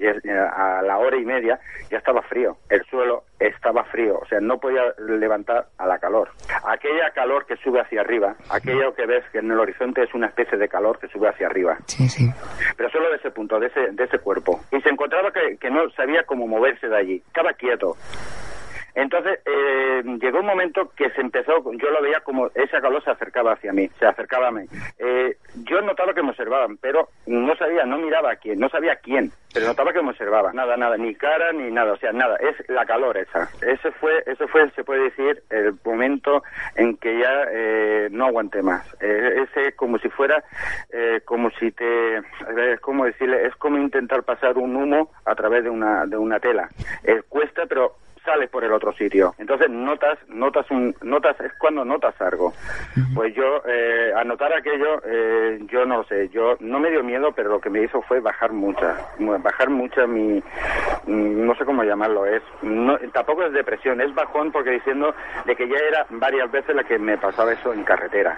a la hora y media ya estaba frío, el suelo estaba frío, o sea, no podía levantar a la calor. Aquella calor que sube hacia arriba, aquello que ves que en el horizonte es una especie de calor que sube hacia arriba. Sí, sí. Pero solo de ese punto, de ese, de ese cuerpo. Y se encontraba que, que no sabía cómo moverse de allí. Estaba quieto. Entonces, eh, llegó un momento que se empezó, yo lo veía como esa calor se acercaba hacia mí, se acercaba a mí. Eh, yo notaba que me observaban, pero no sabía, no miraba a quién, no sabía quién, pero notaba que me observaba. Nada, nada, ni cara, ni nada, o sea, nada, es la calor esa. Ese fue, ese fue, se puede decir, el momento en que ya eh, no aguanté más. ese como si fuera, como si te, es como decirle, es como intentar pasar un humo a través de una, de una tela. cuesta, pero sale por el otro sitio. Entonces notas, notas un, notas, es cuando notas algo. Pues yo, eh, al notar aquello, eh, yo no sé, yo no me dio miedo, pero lo que me hizo fue bajar mucha, bajar mucha mi, mm, no sé cómo llamarlo, es, no, tampoco es depresión, es bajón porque diciendo de que ya era varias veces la que me pasaba eso en carretera.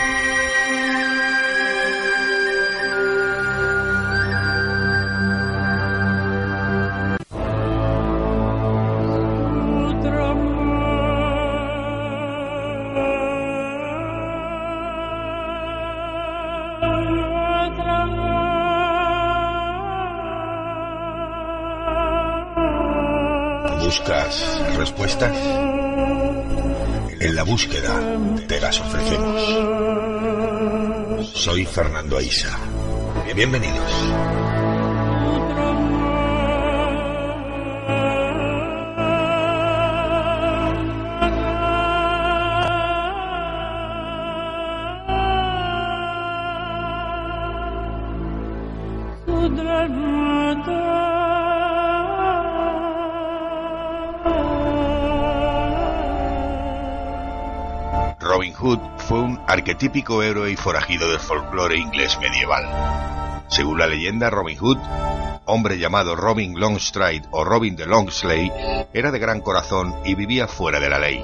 Las ofrecemos. Soy Fernando Aisa. Bienvenidos. Arquetípico héroe y forajido del folclore inglés medieval. Según la leyenda, Robin Hood, hombre llamado Robin Longstride o Robin de Longsley, era de gran corazón y vivía fuera de la ley,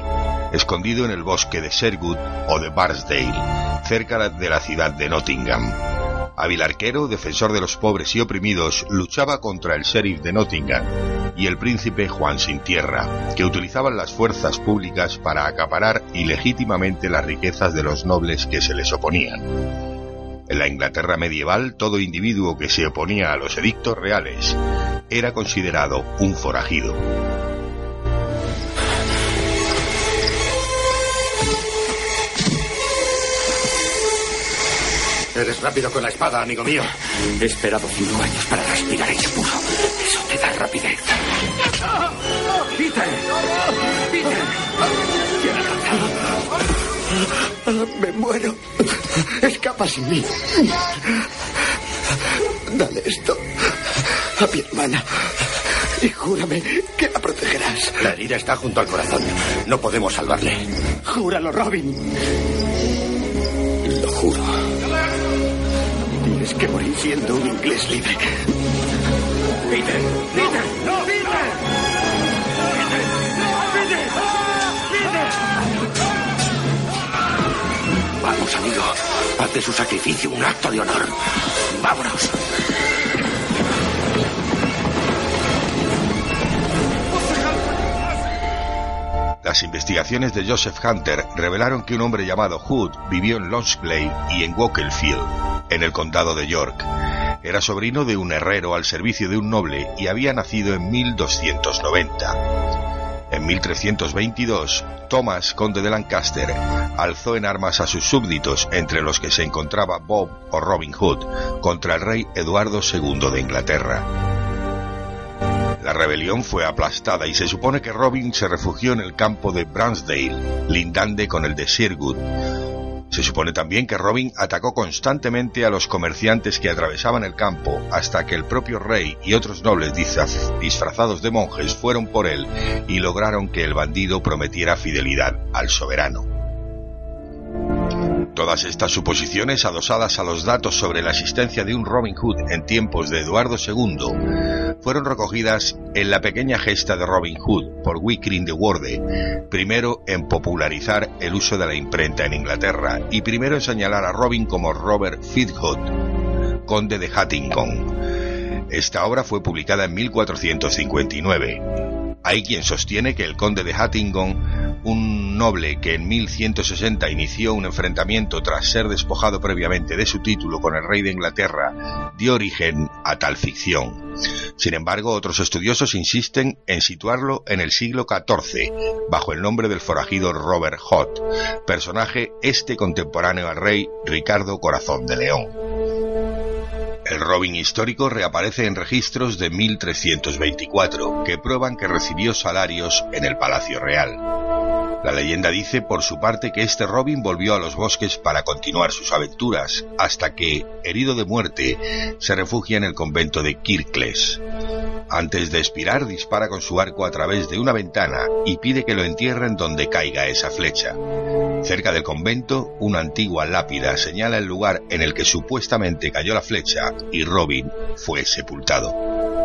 escondido en el bosque de Sherwood o de Barsdale, cerca de la ciudad de Nottingham. Hábil arquero, defensor de los pobres y oprimidos, luchaba contra el sheriff de Nottingham y el príncipe Juan sin tierra, que utilizaban las fuerzas públicas para acaparar ilegítimamente las riquezas de los nobles que se les oponían. En la Inglaterra medieval, todo individuo que se oponía a los edictos reales era considerado un forajido. Eres rápido con la espada, amigo mío. He esperado cinco años para respirar aire puro. Eso te da rapidez. ¡Peter! ¡Peter! ¿Te han alcanzado? Me muero. Escapa sin mí. Dale esto a mi hermana. Y júrame que la protegerás. La herida está junto al corazón. No podemos salvarle. Júralo, Robin. Lo juro. Tienes que morir siendo un inglés libre. Peter, Peter. Vamos, amigo. Haz de su sacrificio un acto de honor. Vámonos. Las investigaciones de Joseph Hunter revelaron que un hombre llamado Hood vivió en Longsplay y en Wakefield, en el condado de York. Era sobrino de un herrero al servicio de un noble y había nacido en 1290. En 1322, Thomas, conde de Lancaster, alzó en armas a sus súbditos, entre los que se encontraba Bob o Robin Hood, contra el rey Eduardo II de Inglaterra. La rebelión fue aplastada y se supone que Robin se refugió en el campo de Bransdale, lindante con el de Sherwood. Se supone también que Robin atacó constantemente a los comerciantes que atravesaban el campo hasta que el propio rey y otros nobles disfrazados de monjes fueron por él y lograron que el bandido prometiera fidelidad al soberano. Todas estas suposiciones, adosadas a los datos sobre la existencia de un Robin Hood en tiempos de Eduardo II, fueron recogidas en la pequeña gesta de Robin Hood por Wickring de Worde, primero en popularizar el uso de la imprenta en Inglaterra y primero en señalar a Robin como Robert Fitzhood, conde de Hattington. Esta obra fue publicada en 1459. Hay quien sostiene que el conde de Hattington un noble que en 1160 inició un enfrentamiento tras ser despojado previamente de su título con el rey de Inglaterra, dio origen a tal ficción. Sin embargo, otros estudiosos insisten en situarlo en el siglo XIV, bajo el nombre del forajido Robert Hot, personaje este contemporáneo al rey Ricardo Corazón de León. El Robin histórico reaparece en registros de 1324, que prueban que recibió salarios en el Palacio Real. La leyenda dice por su parte que este Robin volvió a los bosques para continuar sus aventuras, hasta que, herido de muerte, se refugia en el convento de Kirkles. Antes de expirar, dispara con su arco a través de una ventana y pide que lo entierren donde caiga esa flecha. Cerca del convento, una antigua lápida señala el lugar en el que supuestamente cayó la flecha y Robin fue sepultado.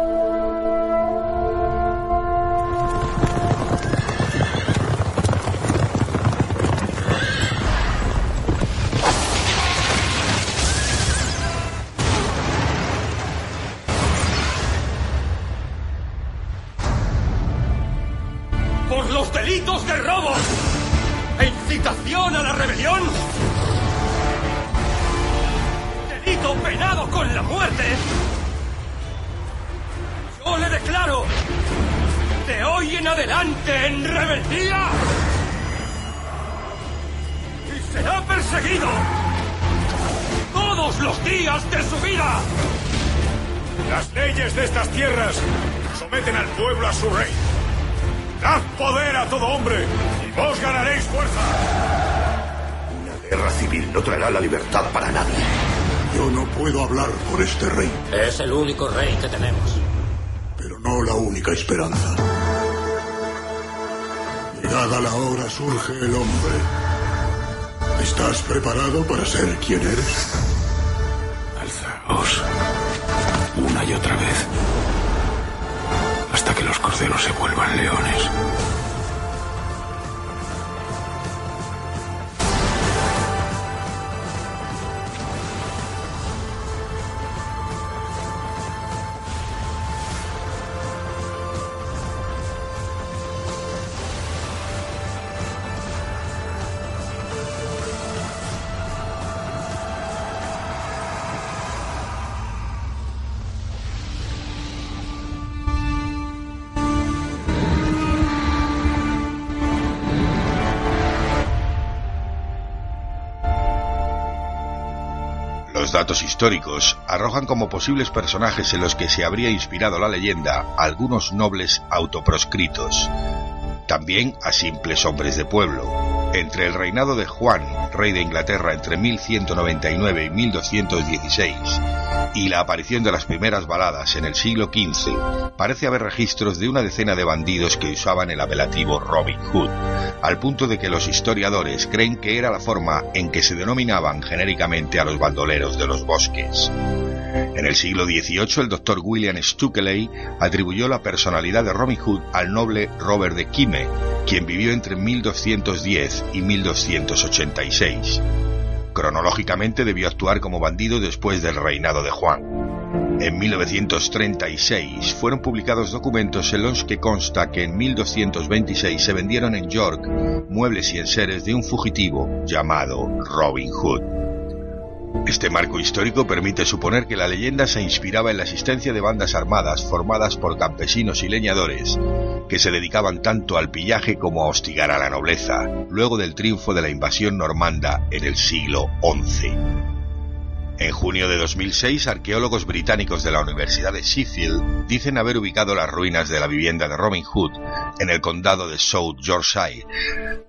Adelante en rebeldía y será perseguido todos los días de su vida. Las leyes de estas tierras someten al pueblo a su rey. Dad poder a todo hombre y vos ganaréis fuerza. Una guerra civil no traerá la libertad para nadie. Yo no puedo hablar por este rey, Es el único rey que tenemos. pero no la única esperanza. Llegada la hora surge el hombre. ¿Estás preparado para ser quien eres? Alzaos una y otra vez hasta que los corderos se vuelvan leones. Datos históricos arrojan como posibles personajes en los que se habría inspirado la leyenda algunos nobles autoproscritos, también a simples hombres de pueblo. Entre el reinado de Juan, rey de Inglaterra entre 1199 y 1216, y la aparición de las primeras baladas en el siglo XV, parece haber registros de una decena de bandidos que usaban el apelativo Robin Hood, al punto de que los historiadores creen que era la forma en que se denominaban genéricamente a los bandoleros de los bosques. En el siglo XVIII, el doctor William Stukeley atribuyó la personalidad de Robin Hood al noble Robert de Kime, quien vivió entre 1210 y 1286. Cronológicamente debió actuar como bandido después del reinado de Juan. En 1936 fueron publicados documentos en los que consta que en 1226 se vendieron en York muebles y enseres de un fugitivo llamado Robin Hood. Este marco histórico permite suponer que la leyenda se inspiraba en la existencia de bandas armadas formadas por campesinos y leñadores que se dedicaban tanto al pillaje como a hostigar a la nobleza, luego del triunfo de la invasión normanda en el siglo XI. En junio de 2006, arqueólogos británicos de la Universidad de Sheffield dicen haber ubicado las ruinas de la vivienda de Robin Hood en el condado de South Yorkshire,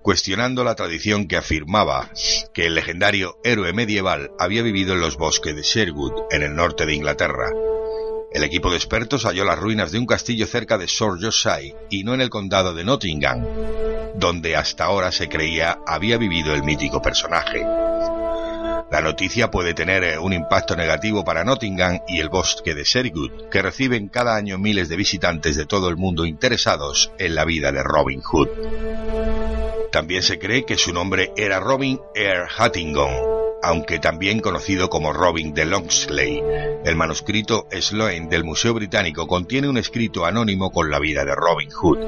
cuestionando la tradición que afirmaba que el legendario héroe medieval había vivido en los bosques de Sherwood, en el norte de Inglaterra. El equipo de expertos halló las ruinas de un castillo cerca de South Yorkshire y no en el condado de Nottingham, donde hasta ahora se creía había vivido el mítico personaje. La noticia puede tener eh, un impacto negativo para Nottingham y el bosque de Sherwood, que reciben cada año miles de visitantes de todo el mundo interesados en la vida de Robin Hood. También se cree que su nombre era Robin Eyre Hattington, aunque también conocido como Robin de Longsley. El manuscrito Sloane del Museo Británico contiene un escrito anónimo con la vida de Robin Hood.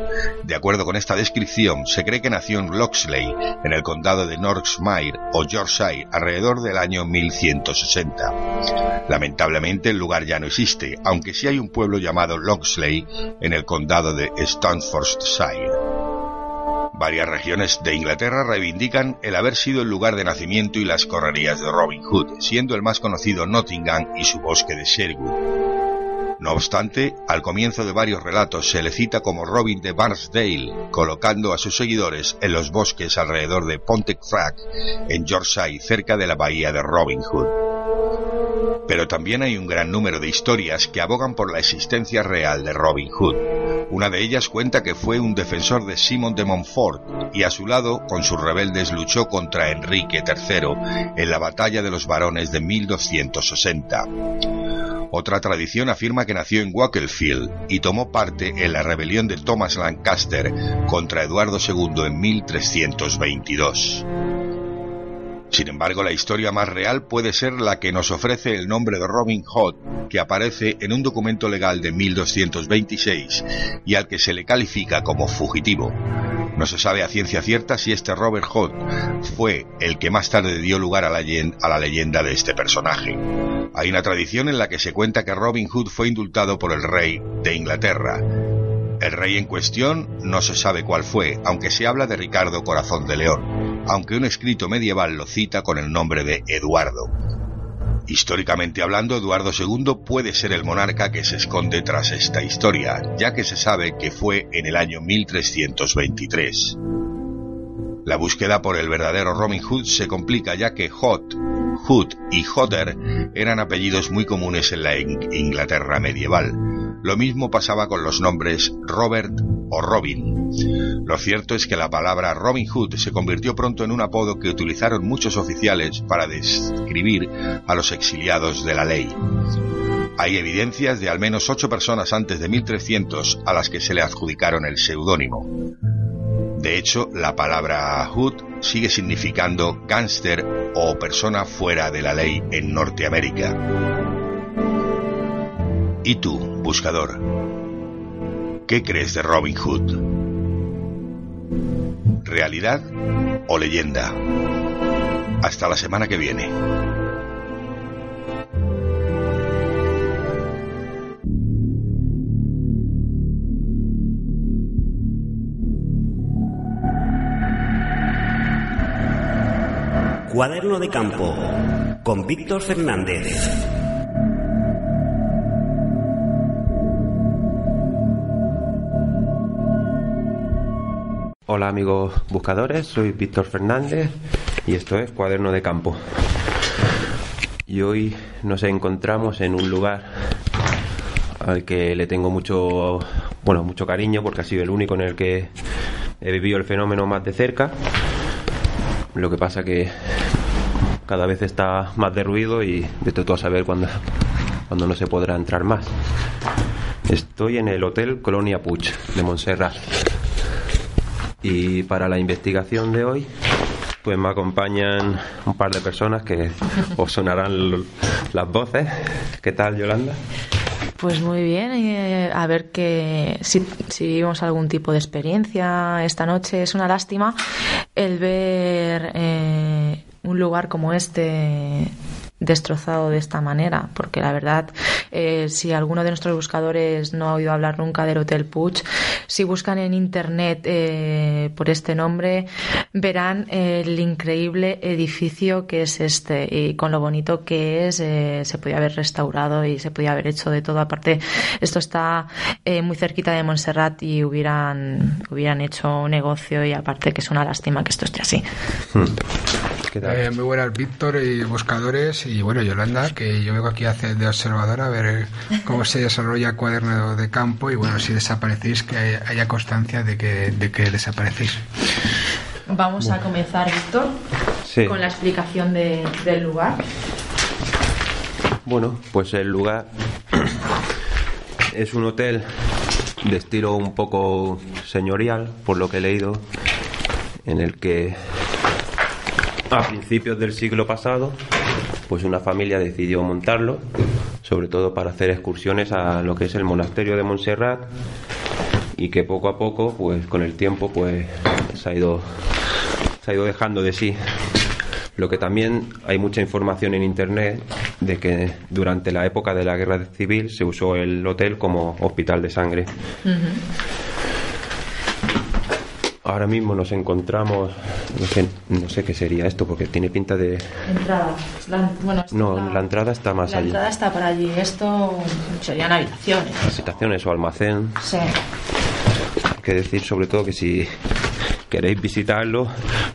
De acuerdo con esta descripción, se cree que nació en Loxley, en el condado de Northshire o Yorkshire, alrededor del año 1160. Lamentablemente el lugar ya no existe, aunque sí hay un pueblo llamado Loxley en el condado de Staffordshire. Varias regiones de Inglaterra reivindican el haber sido el lugar de nacimiento y las correrías de Robin Hood, siendo el más conocido Nottingham y su bosque de Sherwood. No obstante, al comienzo de varios relatos se le cita como Robin de Barnesdale, colocando a sus seguidores en los bosques alrededor de Pontefract, en Yorkshire, cerca de la bahía de Robin Hood. Pero también hay un gran número de historias que abogan por la existencia real de Robin Hood. Una de ellas cuenta que fue un defensor de Simon de Montfort y a su lado, con sus rebeldes, luchó contra Enrique III en la batalla de los varones de 1260. Otra tradición afirma que nació en Wakefield y tomó parte en la rebelión de Thomas Lancaster contra Eduardo II en 1322. Sin embargo, la historia más real puede ser la que nos ofrece el nombre de Robin Hood, que aparece en un documento legal de 1226 y al que se le califica como fugitivo. No se sabe a ciencia cierta si este Robert Hood fue el que más tarde dio lugar a la, leyenda de este personaje. Hay una tradición en la que se cuenta que Robin Hood fue indultado por el rey de Inglaterra, el rey en cuestión no se sabe cuál fue, aunque se habla de Ricardo Corazón de León, aunque un escrito medieval lo cita con el nombre de Eduardo. Históricamente hablando, Eduardo II puede ser el monarca que se esconde tras esta historia, ya que se sabe que fue en el año 1323. La búsqueda por el verdadero Robin Hood se complica ya que Hot, Hood y Hodder eran apellidos muy comunes en la Inglaterra medieval. Lo mismo pasaba con los nombres Robert o Robin. Lo cierto es que la palabra Robin Hood se convirtió pronto en un apodo que utilizaron muchos oficiales para describir a los exiliados de la ley. Hay evidencias de al menos ocho personas antes de 1300 a las que se le adjudicaron el seudónimo. De hecho, la palabra Hood sigue significando gángster o persona fuera de la ley en Norteamérica. ¿Y tú, buscador? ¿Qué crees de Robin Hood? ¿Realidad o leyenda? Hasta la semana que viene. Cuaderno de Campo con Víctor Fernández. Hola amigos buscadores, soy Víctor Fernández y esto es Cuaderno de Campo. Y hoy nos encontramos en un lugar al que le tengo mucho, bueno, mucho cariño porque ha sido el único en el que he vivido el fenómeno más de cerca. Lo que pasa que cada vez está más derruido y de todo a saber cuándo, cuándo no se podrá entrar más. Estoy en el Hotel Colonia Puig de Montserrat. Y para la investigación de hoy, pues me acompañan un par de personas que os sonarán las voces. ¿Qué tal, Yolanda? Pues muy bien, eh, a ver que si, si vivimos algún tipo de experiencia esta noche. Es una lástima el ver eh, un lugar como este destrozado de esta manera, porque la verdad, eh, si alguno de nuestros buscadores no ha oído hablar nunca del Hotel Puig, si buscan en internet eh, por este nombre, verán el increíble edificio que es este y con lo bonito que es, eh, se podía haber restaurado y se podía haber hecho de todo. Aparte, esto está eh, muy cerquita de Montserrat y hubieran, hubieran hecho un negocio y aparte que es una lástima que esto esté así. ¿Qué tal? Eh, muy buenas, Víctor y buscadores. Y bueno, Yolanda, que yo vengo aquí a hacer de observadora a ver cómo se desarrolla el cuaderno de campo. Y bueno, si desaparecéis, que haya, constancia de que, de que desaparecéis. Vamos a comenzar, Víctor, Sí. con la explicación de- del lugar. Bueno, pues el lugar es un hotel de estilo un poco señorial, por lo que he leído, en el que a principios del siglo pasado, pues una familia decidió montarlo, sobre todo para hacer excursiones a lo que es el monasterio de Montserrat y que poco a poco, pues con el tiempo, pues se ha ido ha ido dejando de sí. Lo que también hay mucha información en internet de que durante la época de la guerra civil se usó el hotel como hospital de sangre. Ahora mismo nos encontramos, no sé, no sé qué sería esto porque tiene pinta de... Entrada. La, bueno, No, la entrada está más la allí. entrada está por allí. Esto serían habitaciones. Habitaciones o almacén. Sí. Hay que decir sobre todo que si queréis visitarlo,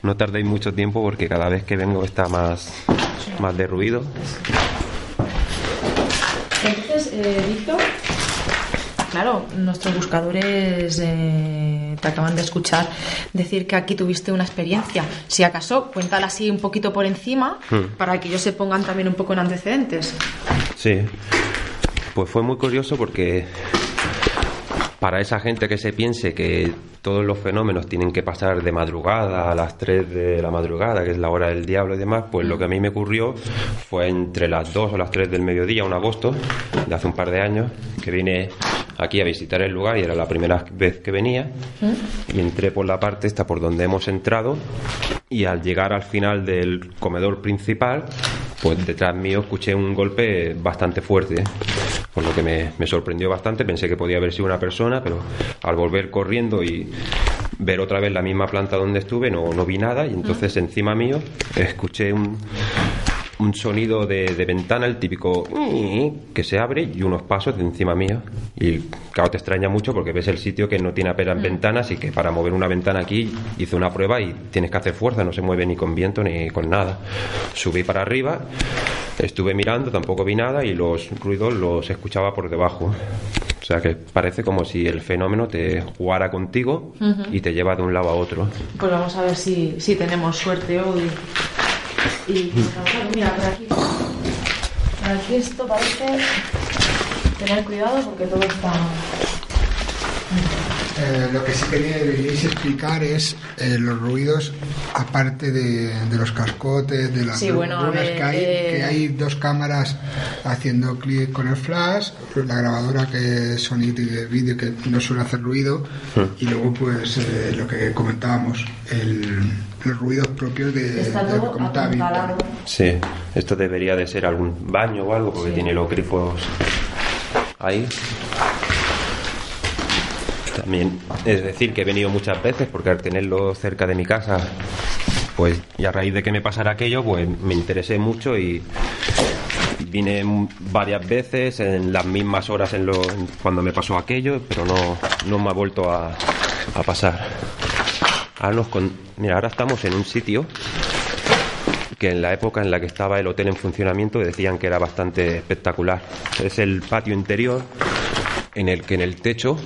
no tardéis mucho tiempo porque cada vez que vengo está más, más derruido. Entonces, eh, Víctor, claro, nuestros buscadores eh, te acaban de escuchar decir que aquí tuviste una experiencia. Si acaso, cuéntala así un poquito por encima Hmm. para que ellos se pongan también un poco en antecedentes. Sí, pues fue muy curioso porque para esa gente que se piense que todos los fenómenos tienen que pasar de madrugada a las 3 de la madrugada, que es la hora del diablo y demás, pues lo que a mí me ocurrió fue entre las 2 o las 3 del mediodía, un agosto, de hace un par de años, que vine aquí a visitar el lugar y era la primera vez que venía. Y entré por la parte esta por donde hemos entrado y al llegar al final del comedor principal pues detrás mío escuché un golpe bastante fuerte por lo que me, me sorprendió bastante. Pensé que podía haber sido una persona pero al volver corriendo y ver otra vez la misma planta donde estuve no, no vi nada. Y entonces encima mío escuché un un sonido de, de ventana, el típico que se abre y unos pasos de encima mío. Y claro, te extraña mucho porque ves el sitio que no tiene apenas ventanas y que para mover una ventana aquí hice una prueba y tienes que hacer fuerza, no se mueve ni con viento ni con nada. Subí para arriba, estuve mirando, tampoco vi nada y los ruidos los escuchaba por debajo. O sea que parece como si el fenómeno te jugara contigo y te lleva de un lado a otro. Pues vamos a ver si, si tenemos suerte hoy. Y mira, por aquí. Por aquí esto parece. Tener cuidado porque todo está. Eh, lo que sí que deberíais explicar es eh, los ruidos, aparte de, de los cascotes, de las Sí, bueno, ver, que hay, eh, que hay dos cámaras haciendo clic con el flash, la grabadora que es sonido y de vídeo que no suele hacer ruido, y luego pues eh, lo que comentábamos, el, los ruidos propios de, Está de lo que comentaba. Sí, esto debería de ser algún baño o algo porque Sí. tiene los grifos ahí. También es decir que he venido muchas veces porque al tenerlo cerca de mi casa pues y a raíz de que me pasara aquello, pues me interesé mucho y vine varias veces en las mismas horas en lo, cuando me pasó aquello, pero no, no me ha vuelto a, a pasar. Ahora, nos con, mira, ahora estamos en un sitio que en la época en la que estaba el hotel en funcionamiento decían que era bastante espectacular. Es el patio interior en el que en el techo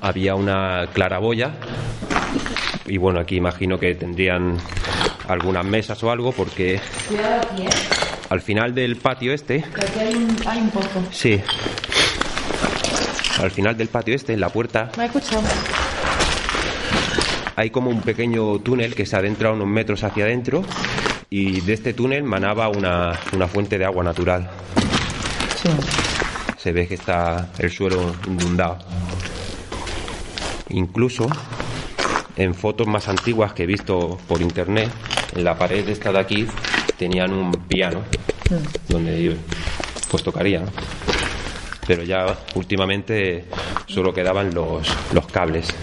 había una claraboya y bueno, aquí imagino que tendrían algunas mesas o algo porque al final del patio este... hay un, hay un poco. Sí. Al final del patio este, en la puerta... Me ha escuchado. Hay como un pequeño túnel que se adentra unos metros hacia adentro y de este túnel manaba una, una fuente de agua natural. Sí. Se ve que está el suelo inundado. Incluso en fotos más antiguas que he visto por internet, en la pared esta de aquí tenían un piano donde pues tocaría. ¿no? Pero ya últimamente solo quedaban los, los cables.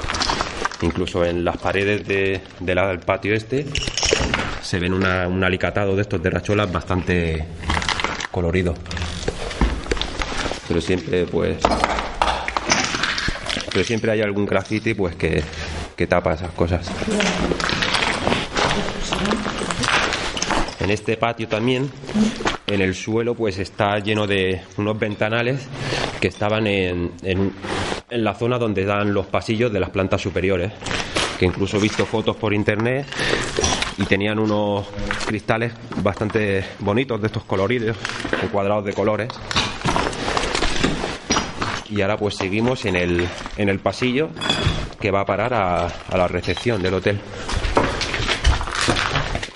Incluso en las paredes de, del patio este se ven un alicatado de estos de racholas bastante colorido. Pero siempre pues pero siempre hay algún graffiti pues que, que tapa esas cosas. En este patio también, en el suelo, pues está lleno de unos ventanales que estaban en, en- la zona donde dan los pasillos de las plantas superiores. Que incluso he visto fotos por internet y tenían unos cristales bastante bonitos de estos coloridos, de cuadrados de colores. Y ahora pues seguimos en el, en el pasillo que va a parar a, a la recepción del hotel.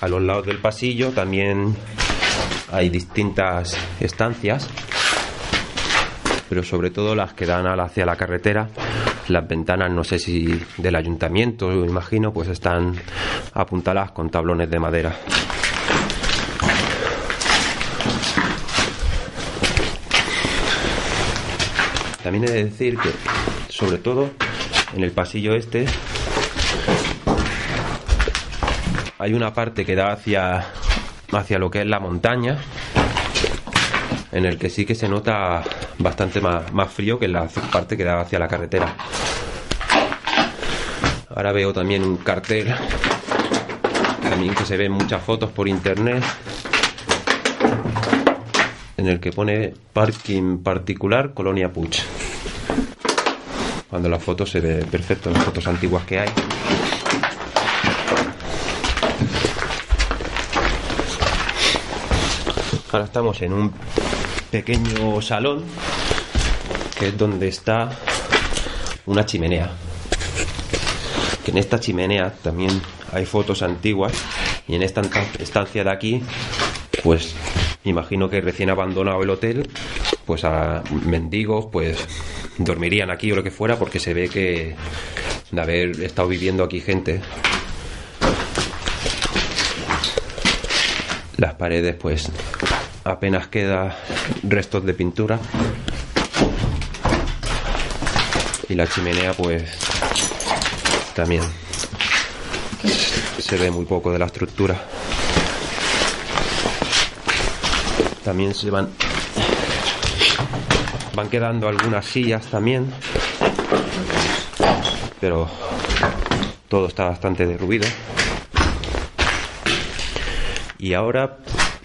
A los lados del pasillo también hay distintas estancias, pero sobre todo las que dan hacia la carretera. Las ventanas, no sé si del ayuntamiento, imagino, pues están apuntaladas con tablones de madera. También he de decir que, sobre todo, en el pasillo este, hay una parte que da hacia, hacia lo que es la montaña, en el que sí que se nota bastante más, más frío que en la parte que da hacia la carretera. Ahora veo también un cartel, también que se ven muchas fotos por internet, en el que pone parking particular Colonia Puig. Cuando la foto se ve perfecto, las fotos antiguas que hay. Ahora estamos en un pequeño salón que es donde está una chimenea. Que en esta chimenea también hay fotos antiguas y en esta estancia de aquí, pues imagino que recién abandonado el hotel, pues a mendigos, pues dormirían aquí o lo que fuera porque se ve que de haber estado viviendo aquí gente. Las paredes, pues apenas queda restos de pintura. Y la chimenea, pues también se ve muy poco de la estructura. También se van van quedando algunas sillas también, pero todo está bastante derruido. Y ahora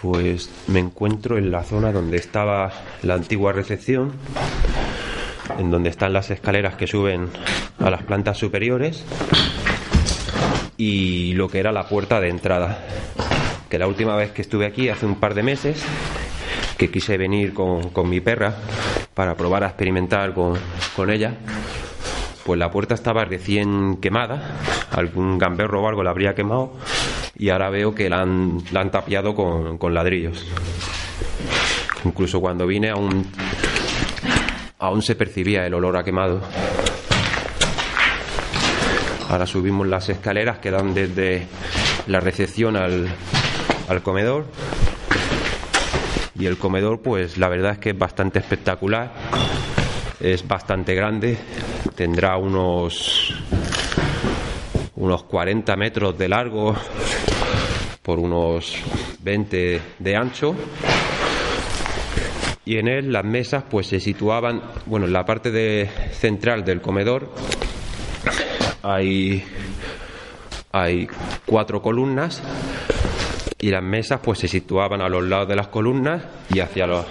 pues me encuentro en la zona donde estaba la antigua recepción, en donde están las escaleras que suben a las plantas superiores y lo que era la puerta de entrada. Que la última vez que estuve aquí, hace un par de meses, que quise venir con, con mi perra para probar a experimentar con, con ella, pues la puerta estaba recién quemada, algún gamberro o algo la habría quemado y ahora veo que la han, la han tapiado con, con ladrillos. Incluso cuando vine aún, aún se percibía el olor a quemado. Ahora subimos las escaleras que dan desde la recepción al, al comedor. Y el comedor, pues la verdad es que es bastante espectacular. Es bastante grande. Tendrá unos unos 40 metros de largo por unos 20 de ancho. Y en él las mesas pues se situaban bueno en la parte de, central del comedor hay hay cuatro columnas y las mesas pues se situaban a los lados de las columnas y hacia los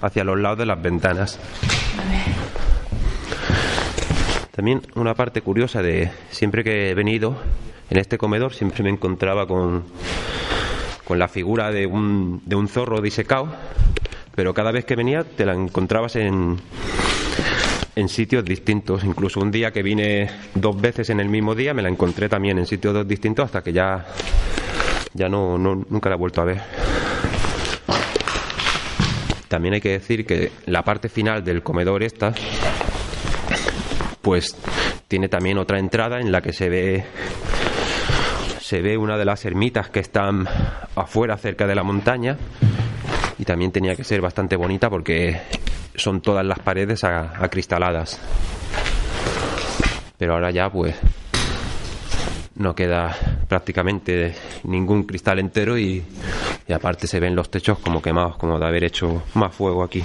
hacia los lados de las ventanas también una parte curiosa de siempre que he venido en este comedor siempre me encontraba con con la figura de un, de un zorro disecado pero cada vez que venía te la encontrabas en, en sitios distintos. Incluso un día que vine dos veces en el mismo día me la encontré también en sitios distintos hasta que ya, ya no, no, nunca la he vuelto a ver. También hay que decir que la parte final del comedor esta, pues tiene también otra entrada en la que se ve se ve una de las ermitas que están afuera cerca de la montaña y también tenía que ser bastante bonita porque son todas las paredes acristaladas. Pero ahora ya pues no queda prácticamente ningún cristal entero y, y aparte se ven los techos como quemados, como de haber hecho más fuego aquí.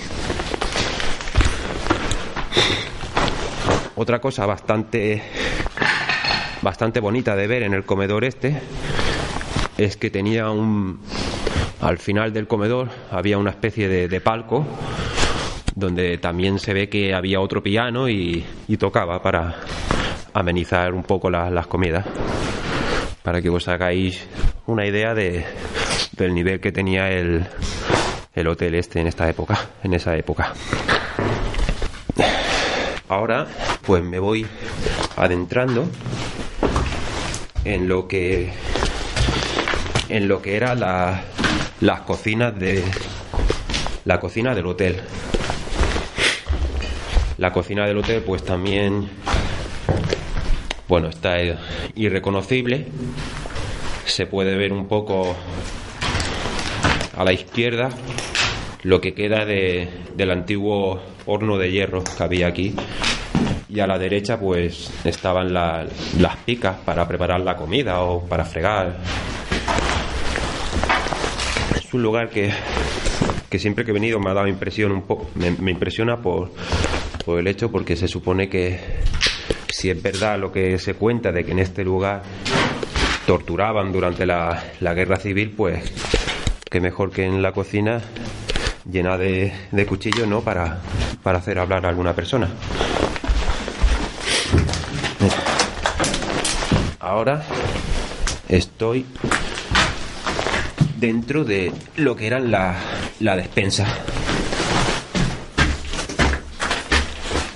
Otra cosa bastante bastante bonita de ver en el comedor este es que tenía un al final del comedor había una especie de, palco donde también se ve que había otro piano y, tocaba para amenizar un poco las comidas. Para que os hagáis una idea de, del nivel que tenía el, el hotel este en esta época en esa época ahora pues me voy adentrando en lo que en lo que era la, las cocinas de la cocina del hotel. La cocina del hotel pues también bueno, está irreconocible. Se puede ver un poco a la izquierda lo que queda de, del antiguo horno de hierro que había aquí. Y a la derecha pues estaban las picas para preparar la comida o para fregar es un lugar que, siempre que he venido me ha dado impresión un poco, me, impresiona por, por el hecho porque se supone que si es verdad lo que se cuenta de que en este lugar torturaban durante la, guerra civil, pues que mejor que en la cocina llena de, de cuchillos, ¿no? Para, para hacer hablar a alguna persona. Ahora estoy dentro de lo que era la, la despensa.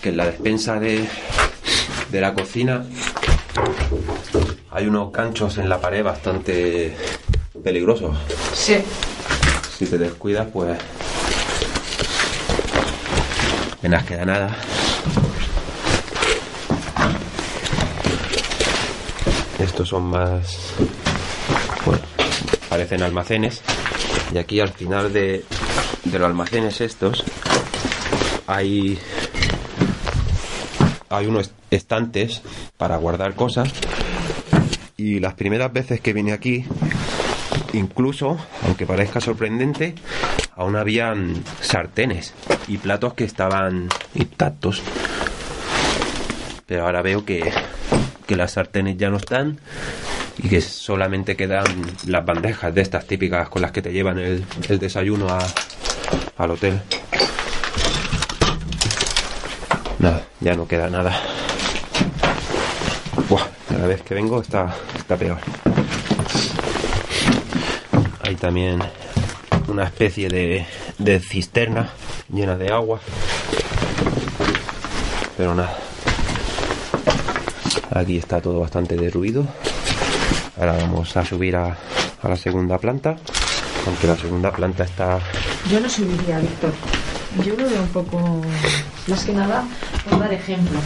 Que en la despensa de, de la cocina hay unos ganchos en la pared bastante peligrosos. Sí. Si te descuidas, pues apenas queda nada. Estos son más parecen almacenes y aquí al final de, de los almacenes estos hay hay unos estantes para guardar cosas y las primeras veces que vine aquí incluso aunque parezca sorprendente aún habían sartenes y platos que estaban intactos pero ahora veo que, que las sartenes ya no están y que solamente quedan las bandejas de estas típicas con las que te llevan el, desayuno al hotel. Nada, ya no queda nada. Buah, cada vez que vengo está, está peor. Hay también una especie de, de cisterna llena de agua. Pero nada. Aquí está todo bastante derruido. Ahora vamos a subir a, la segunda planta, aunque la segunda planta está... Yo no subiría, Víctor. Yo lo veo un poco... Más que nada, por dar ejemplo.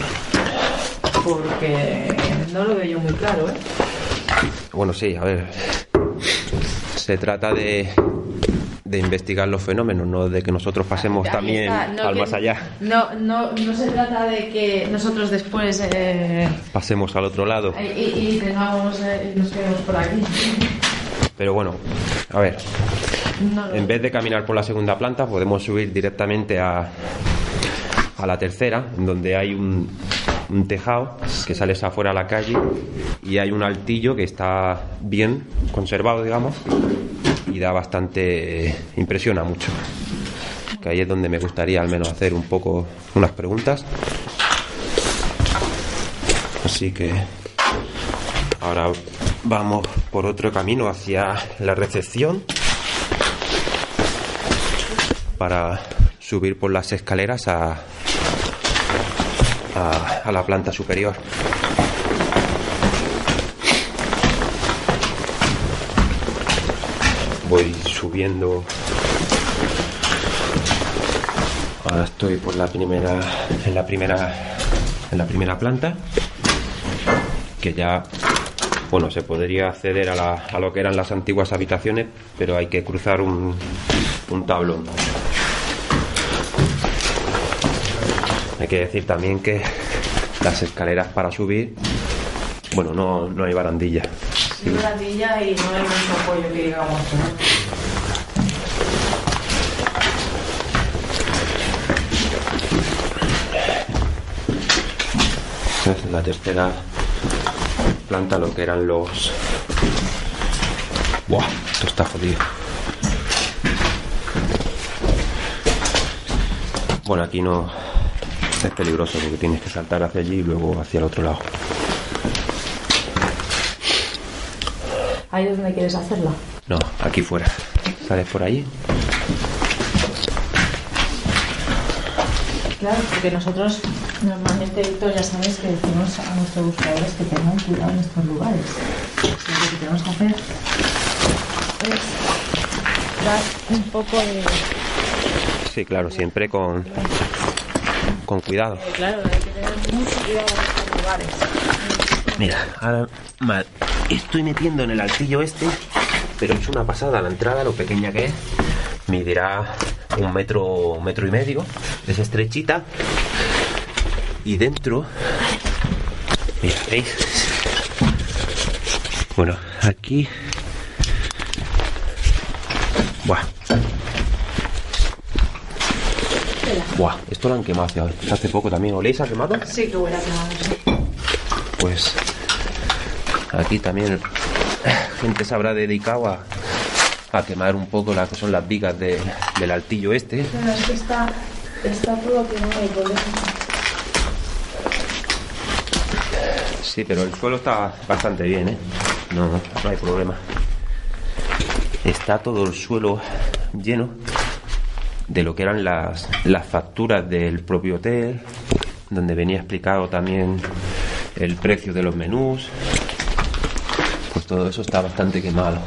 Porque no lo veo yo muy claro, ¿eh? Bueno, sí, a ver. Se trata de, de investigar los fenómenos, no de que nosotros pasemos también al más allá. No, no, no se trata de que nosotros después eh, pasemos al otro lado y, y tengamos, eh, nos quedemos por aquí. Pero bueno, a ver. En vez de caminar por la segunda planta, podemos subir directamente a, a la tercera, en donde hay un, un tejado que sales afuera a la calle y hay un altillo que está bien conservado, digamos, y da bastante. impresiona mucho. Que ahí es donde me gustaría al menos hacer un poco unas preguntas. Así que ahora vamos por otro camino hacia la recepción para subir por las escaleras a, a, la planta superior. Voy subiendo. Ahora estoy por la primera, en la primera, en la primera planta, que ya, bueno, se podría acceder a, la- a lo que eran las antiguas habitaciones, pero hay que cruzar un, un tablón. Hay que decir también que las escaleras para subir, bueno, no, no hay barandilla. Sí, barandilla y no hay mucho apoyo que digamos. Es la tercera planta, lo que eran los. ¡Buah! Esto está jodido. Bueno, aquí no es peligroso porque tienes que saltar hacia allí y luego hacia el otro lado. Ahí es donde quieres hacerla. No, aquí fuera. Sales por allí. Claro, porque nosotros normalmente, Víctor, ya sabes que decimos a nuestros buscadores que tengan cuidado en estos lugares. Lo que tenemos que hacer es dar un poco de... Sí, claro, siempre con, con cuidado. Claro, hay que tener mucho cuidado en estos lugares. Mira, ahora estoy metiendo en el altillo este, pero es una pasada la entrada, lo pequeña que es. Medirá un metro, un metro y medio, es estrechita. Y dentro, mira, ¿veis? Bueno, aquí. Buah. Buah, esto lo han quemado hace, hace poco también. ¿Oléis a quemado? Sí, que huele a quemado. pues aquí también gente se habrá dedicado a, a quemar un poco las que son las vigas de- del altillo este. Pero es que está, está todo quemado y por eso- Sí, pero el suelo está bastante bien, ¿eh? No, no hay problema. Está todo el suelo lleno de lo que eran las, las facturas del propio hotel, donde venía explicado también el precio de los menús. Pues todo eso está bastante quemado.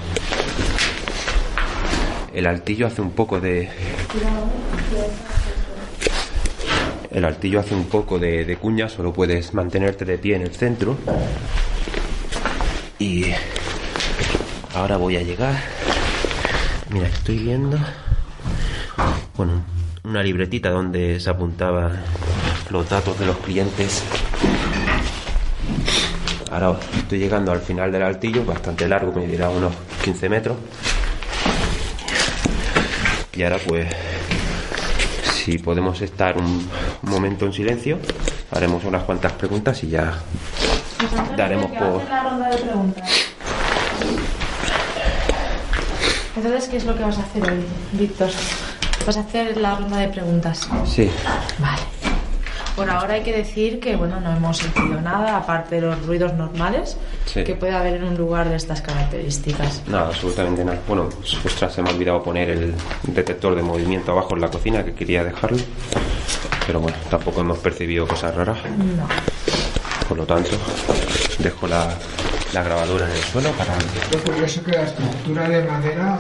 El altillo hace un poco de, el altillo hace un poco de, de cuña, solo puedes mantenerte de pie en el centro. Y ahora voy a llegar. Mira, estoy viendo. Bueno, una libretita donde se apuntaban los datos de los clientes. Ahora estoy llegando al final del altillo, bastante largo, me dirá unos 15 metros. Y ahora pues si podemos estar un, momento en silencio, haremos unas cuantas preguntas y ya daremos por... Entonces, ¿qué es lo que vas a hacer hoy, Víctor? Vas a hacer la ronda de preguntas. Sí, Vale. Por ahora hay que decir que, bueno, no hemos sentido nada, aparte de los ruidos normales Sí. que puede haber en un lugar de estas características. nada, absolutamente nada. Bueno, pues, ostras, se me ha olvidado poner el detector de movimiento abajo en la cocina, que quería dejarlo. Pero bueno, tampoco hemos percibido cosas raras. No. Por lo tanto, dejo la, la grabadora en el suelo para... Lo curioso que la estructura de madera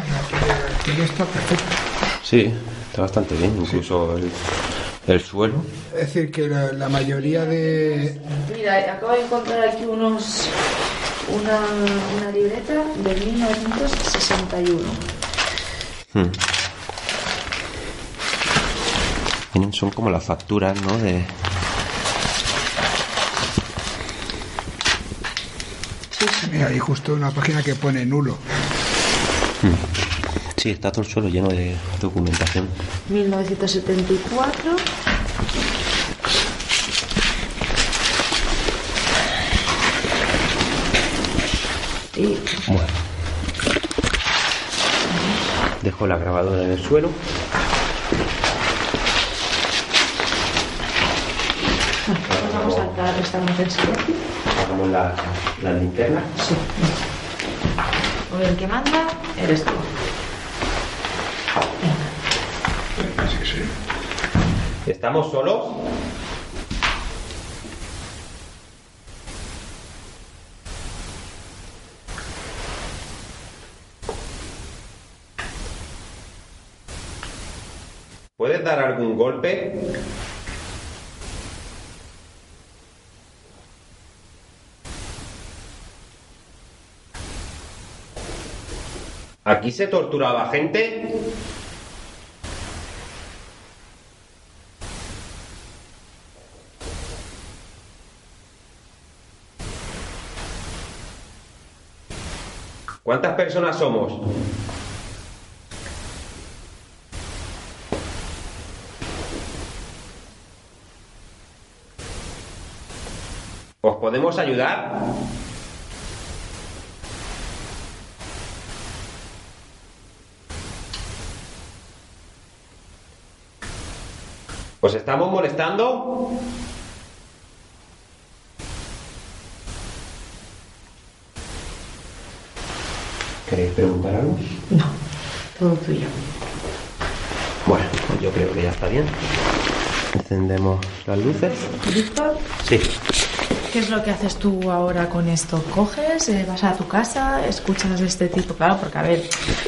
tiene está perfecta. Sí, está bastante bien, incluso el, el suelo. Es decir, que la, la mayoría de... Mira, acabo de encontrar aquí unos una, una libreta de 1961. Hmm. Son como las facturas, ¿no? De... Mira, hay justo una página que pone nulo. Sí, está todo el suelo lleno de documentación. 1974. Y Bueno. Dejo la grabadora en el suelo. vamos a saltar, estamos en silencio. Hagamos la, la linterna. Sí. El que manda eres tú. ¿Estamos solos? ¿Puedes dar algún golpe? ¿Aquí se torturaba gente? ¿Cuántas personas somos? ¿Os podemos ayudar? ¿Os estamos molestando? ¿Queréis preguntar algo? Todo tuyo. Bueno, pues yo creo que ya está bien. Encendemos las luces. Víctor, Sí. ¿qué es lo que haces tú ahora con esto? ¿Coges, eh, vas a tu casa, escuchas este tipo? Claro, porque a ver,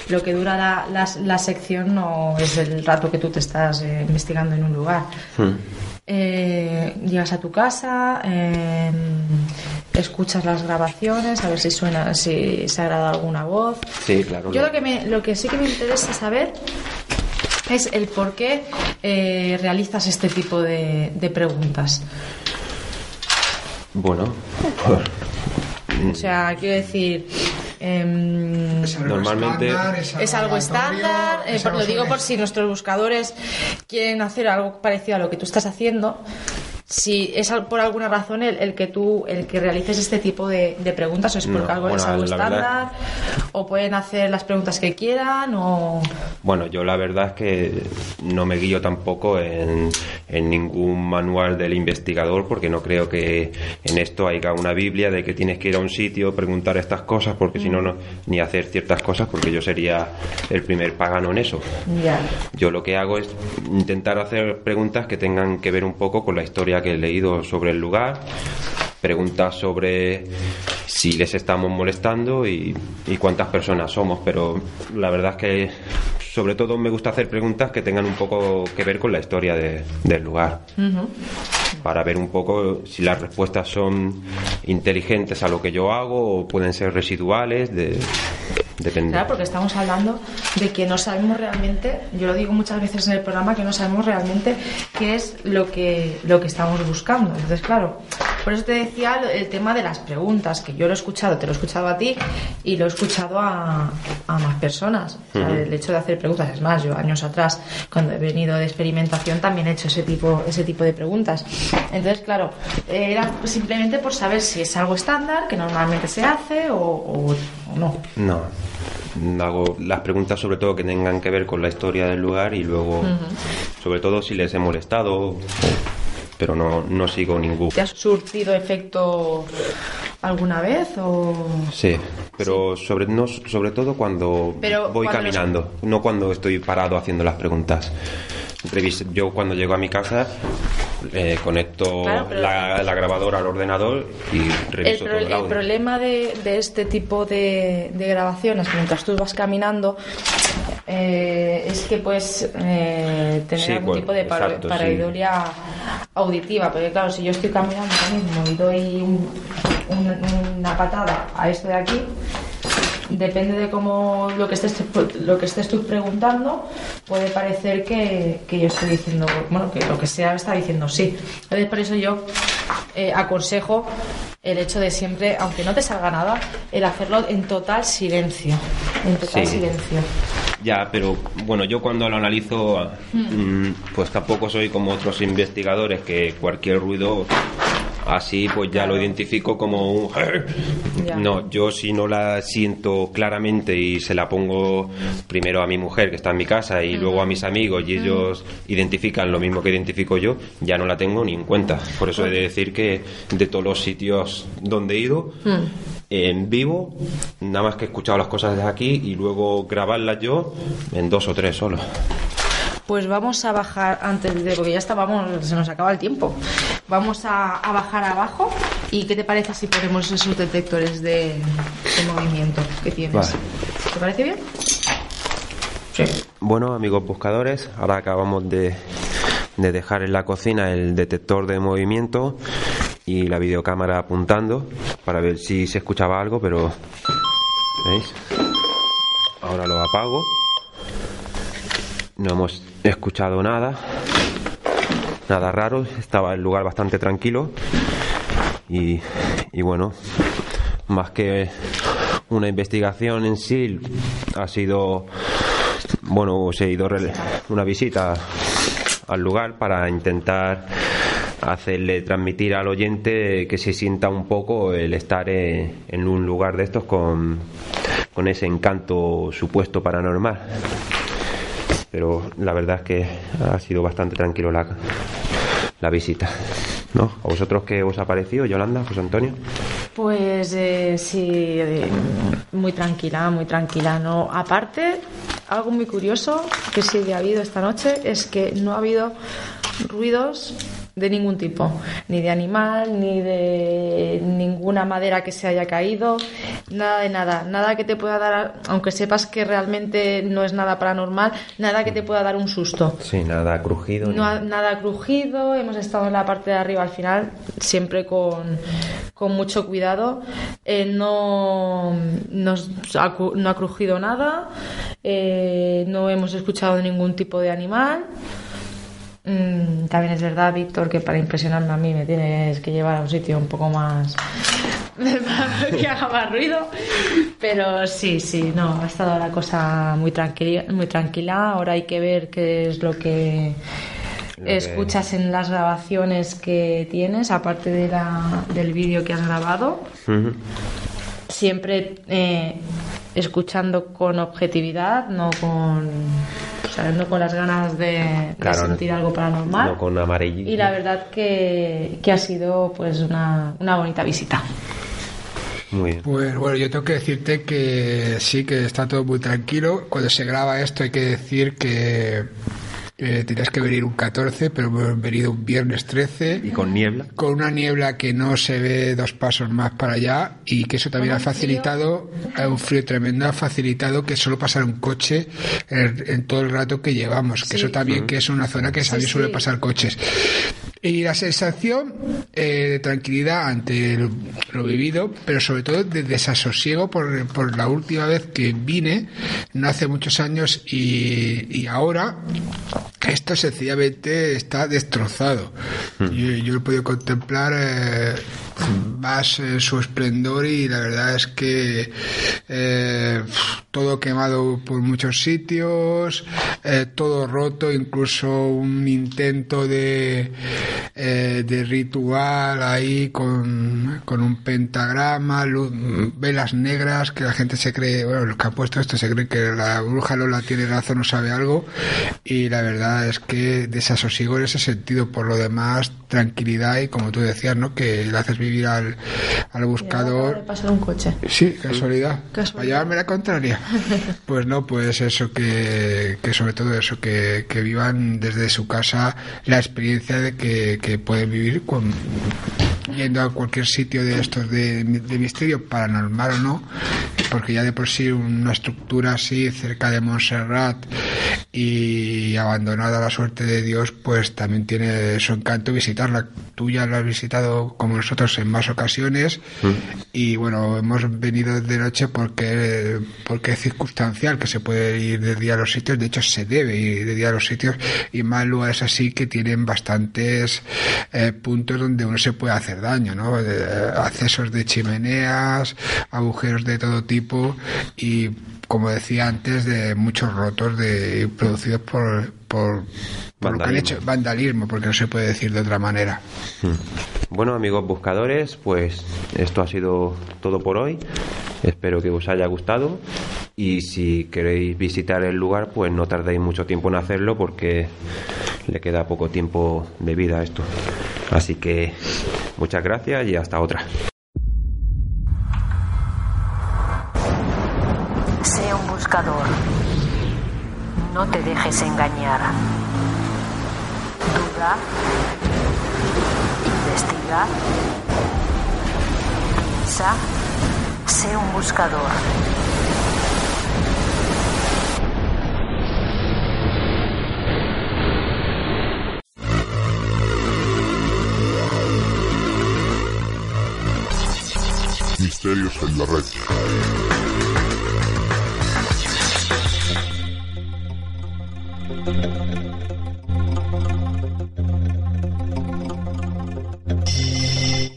lo que dura la, la- la sección no es el rato que tú te estás eh, investigando en un lugar. Hmm. Eh, llegas a tu casa, eh, escuchas las grabaciones, a ver si suena, si se agrada alguna voz. Sí, claro. Yo lo que, me, lo que sí que me interesa saber es el por qué eh, realizas este tipo de, de preguntas. Bueno, por- O sea, quiero decir, em, normalmente es algo estándar. eh, es por- algo lo digo por si nuestros buscadores quieren hacer algo parecido a lo que tú estás haciendo. Si es por alguna razón el, el que tú el que realices este tipo de, de preguntas o es porque No, algo es bueno, algo la verdad- estándar o pueden hacer las preguntas que quieran o Bueno, yo la verdad es que no me guío tampoco en, en ningún manual del investigador porque no creo que en esto haya una Biblia de que tienes que ir a un sitio, preguntar estas cosas porque si no, no, ni hacer ciertas cosas porque yo sería el primer pagano en eso. ya. Yo lo que hago es intentar hacer preguntas que tengan que ver un poco con la historia que he leído sobre el lugar, preguntas sobre si les estamos molestando y, y cuántas personas somos, pero la verdad es que sobre todo me gusta hacer preguntas que tengan un poco que ver con la historia de- del lugar. Para ver un poco si las respuestas son inteligentes a lo que yo hago o pueden ser residuales, de, depende. Claro, porque estamos hablando de que no sabemos realmente, yo lo digo muchas veces en el programa, que no sabemos realmente qué es lo que, lo que estamos buscando. Entonces, claro, por eso te decía el tema de las preguntas, que yo lo he escuchado, te lo he escuchado a ti y lo he escuchado a, a más personas. O sea, Ujú. El hecho de hacer preguntas, es más, yo años atrás, cuando he venido de experimentación, también he hecho ese tipo, ese tipo de preguntas. Entonces, claro, era simplemente por saber si es algo estándar, que normalmente se hace o, o- o no. No. Hago las preguntas sobre todo que tengan que ver con la historia del lugar y luego, sobre todo si les he molestado, pero no, no sigo ningún. ¿Te has surtido efecto alguna vez o Sí, pero sobre, no, sobre todo cuando Pero voy cuando los- caminando, no cuando estoy parado haciendo las preguntas. Yo cuando llego a mi casa eh, conecto Claro, la, la grabadora al ordenador y el, reviso pro- todo el el problema de, de este tipo de, de grabaciones mientras tú vas caminando eh, es que puedes eh, tener Sí, algún tipo de sí. pareidolia auditiva porque claro si yo estoy caminando ahora mismo y doy un- un- una patada a esto de aquí depende de cómo lo que estés lo que estés tú preguntando puede parecer que, que yo estoy diciendo bueno que lo que sea está diciendo sí entonces por eso yo eh, aconsejo el hecho de siempre, aunque no te salga nada, el hacerlo en total silencio. En total Sí. silencio. Ya, pero bueno, yo cuando lo analizo, mm, pues tampoco soy como otros investigadores que cualquier ruido así pues ya lo identifico como un... Ya. No, yo si no la siento claramente y se la pongo primero a mi mujer que está en mi casa y luego a mis amigos y ellos identifican lo mismo que identifico yo, ya no la tengo ni en cuenta. Por eso he de decir que de todos los sitios donde he ido, Mm. en vivo, nada más que he escuchado las cosas desde aquí y luego grabarlas yo en dos o tres solo. Pues vamos a bajar antes de, porque ya estábamos, se nos acaba el tiempo. Vamos a, a bajar abajo. ¿Y qué te parece si ponemos esos detectores de, de movimiento que tienes? Vale. ¿Te parece bien? Sí. Bueno, amigos buscadores, ahora acabamos de, de dejar en la cocina el detector de movimiento y la videocámara apuntando para ver si se escuchaba algo, pero ¿veis? Ahora lo apago. No hemos escuchado nada. Nada raro, estaba el lugar bastante tranquilo. Y, y bueno, más que una investigación en sí, ha sido, bueno, ha ido una visita al lugar para intentar hacerle transmitir al oyente que se sienta un poco el estar eh, en un lugar de estos con, con ese encanto supuesto paranormal. Pero la verdad es que ha sido bastante tranquilo la, la visita. ¿No? ¿A vosotros qué os ha parecido, Yolanda, José Antonio? Pues eh, sí, eh, muy tranquila, muy tranquila. No, aparte, algo muy curioso que sí ha habido esta noche es que no ha habido ruidos de ningún tipo, ni de animal, ni de ninguna madera que se haya caído, nada de nada, nada que te pueda dar, aunque sepas que realmente no es nada paranormal, nada que te pueda dar un susto. Sí, nada crujido. ni- No ha- nada crujido, hemos estado en la parte de arriba al final, siempre con, con mucho cuidado. Eh, no, nos ha no ha crujido nada, eh, no hemos escuchado ningún tipo de animal. Mm, también es verdad, Víctor, que para impresionarme a mí me tienes que llevar a un sitio un poco más que haga más ruido. Pero sí, sí, no, ha estado la cosa muy tranquila, muy tranquila. Ahora hay que ver qué es lo que escuchas en las grabaciones que tienes, aparte de la, del vídeo que has grabado. Siempre eh, escuchando con objetividad, no con, o sea, no con las ganas de, sentir algo paranormal. No con amarillito. Y la verdad que, que ha sido pues una, una bonita visita. Muy bien. Pues bueno, yo tengo que decirte que sí, que está todo muy tranquilo. Cuando se graba esto hay que decir que eh, tenías que venir un 14, pero hemos venido un viernes 13. Y con niebla. Con una niebla que no se ve dos pasos más para allá y que eso también ha facilitado, eh, un frío tremendo, ha facilitado que solo pasara un coche en, en todo el rato que llevamos, que Sí. eso también que es una zona que Sí, también suele pasar coches. Y la sensación eh, de tranquilidad ante lo, lo vivido, pero sobre todo de desasosiego por, por la última vez que vine, no hace muchos años, y, y ahora esto sencillamente está destrozado. Yo, yo lo he podido contemplar eh, más en su esplendor y la verdad es que eh, todo quemado por muchos sitios, eh, todo roto, incluso un intento de, eh, de ritual ahí con, con un pentagrama, luz- velas negras, que la gente se cree, bueno, los que han puesto esto se creen que la bruja Lola tiene razón o sabe algo, y la verdad es que desasosiego en ese sentido, por lo demás, tranquilidad y como tú decías, ¿no? Que le haces vivir al, al buscador. de pasar un coche. Sí, casualidad. Casualidad. Para llevarme la contraria. Pues no, pues eso que, que sobre todo eso, que, que vivan desde su casa la experiencia de que, que pueden vivir con yendo a cualquier sitio de estos de, de misterio, paranormal o no, porque ya de por sí una estructura así cerca de Montserrat y abandonada a la suerte de Dios, pues también tiene su encanto visitarla. Tú ya la has visitado como nosotros en más ocasiones y bueno, hemos venido de noche porque, porque es circunstancial que se puede ir de día a los sitios, de hecho se debe ir de día a los sitios y más lugares así que tienen bastantes eh, puntos donde uno se puede hacer daño, ¿no? accesos de chimeneas, agujeros de todo tipo y como decía antes, de muchos rotos de producidos por, por, por lo que han hecho vandalismo, porque no se puede decir de otra manera. Hmm. Bueno, amigos buscadores, pues esto ha sido todo por hoy. Espero que os haya gustado y si queréis visitar el lugar, pues no tardéis mucho tiempo en hacerlo porque le queda poco tiempo de vida a esto. Así que muchas gracias y hasta otra. No te dejes engañar. Duda. Investiga. Piensa. Sé un buscador. Misterios en la red.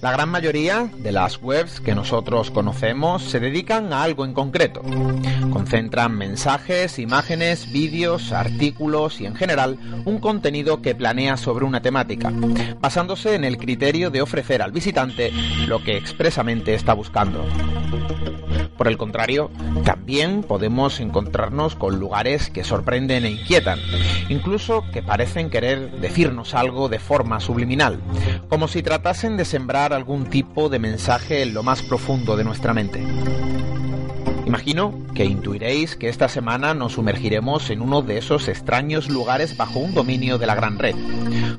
La gran mayoría de las webs que nosotros conocemos se dedican a algo en concreto. Concentran mensajes, imágenes, vídeos, artículos y en general un contenido que planea sobre una temática, basándose en el criterio de ofrecer al visitante lo que expresamente está buscando. Por el contrario, también podemos encontrarnos con lugares que sorprenden e inquietan, incluso que parecen querer decirnos algo de forma subliminal, como si tratasen de sembrar algún tipo de mensaje en lo más profundo de nuestra mente. Imagino que intuiréis que esta semana nos sumergiremos en uno de esos extraños lugares bajo un dominio de la gran red.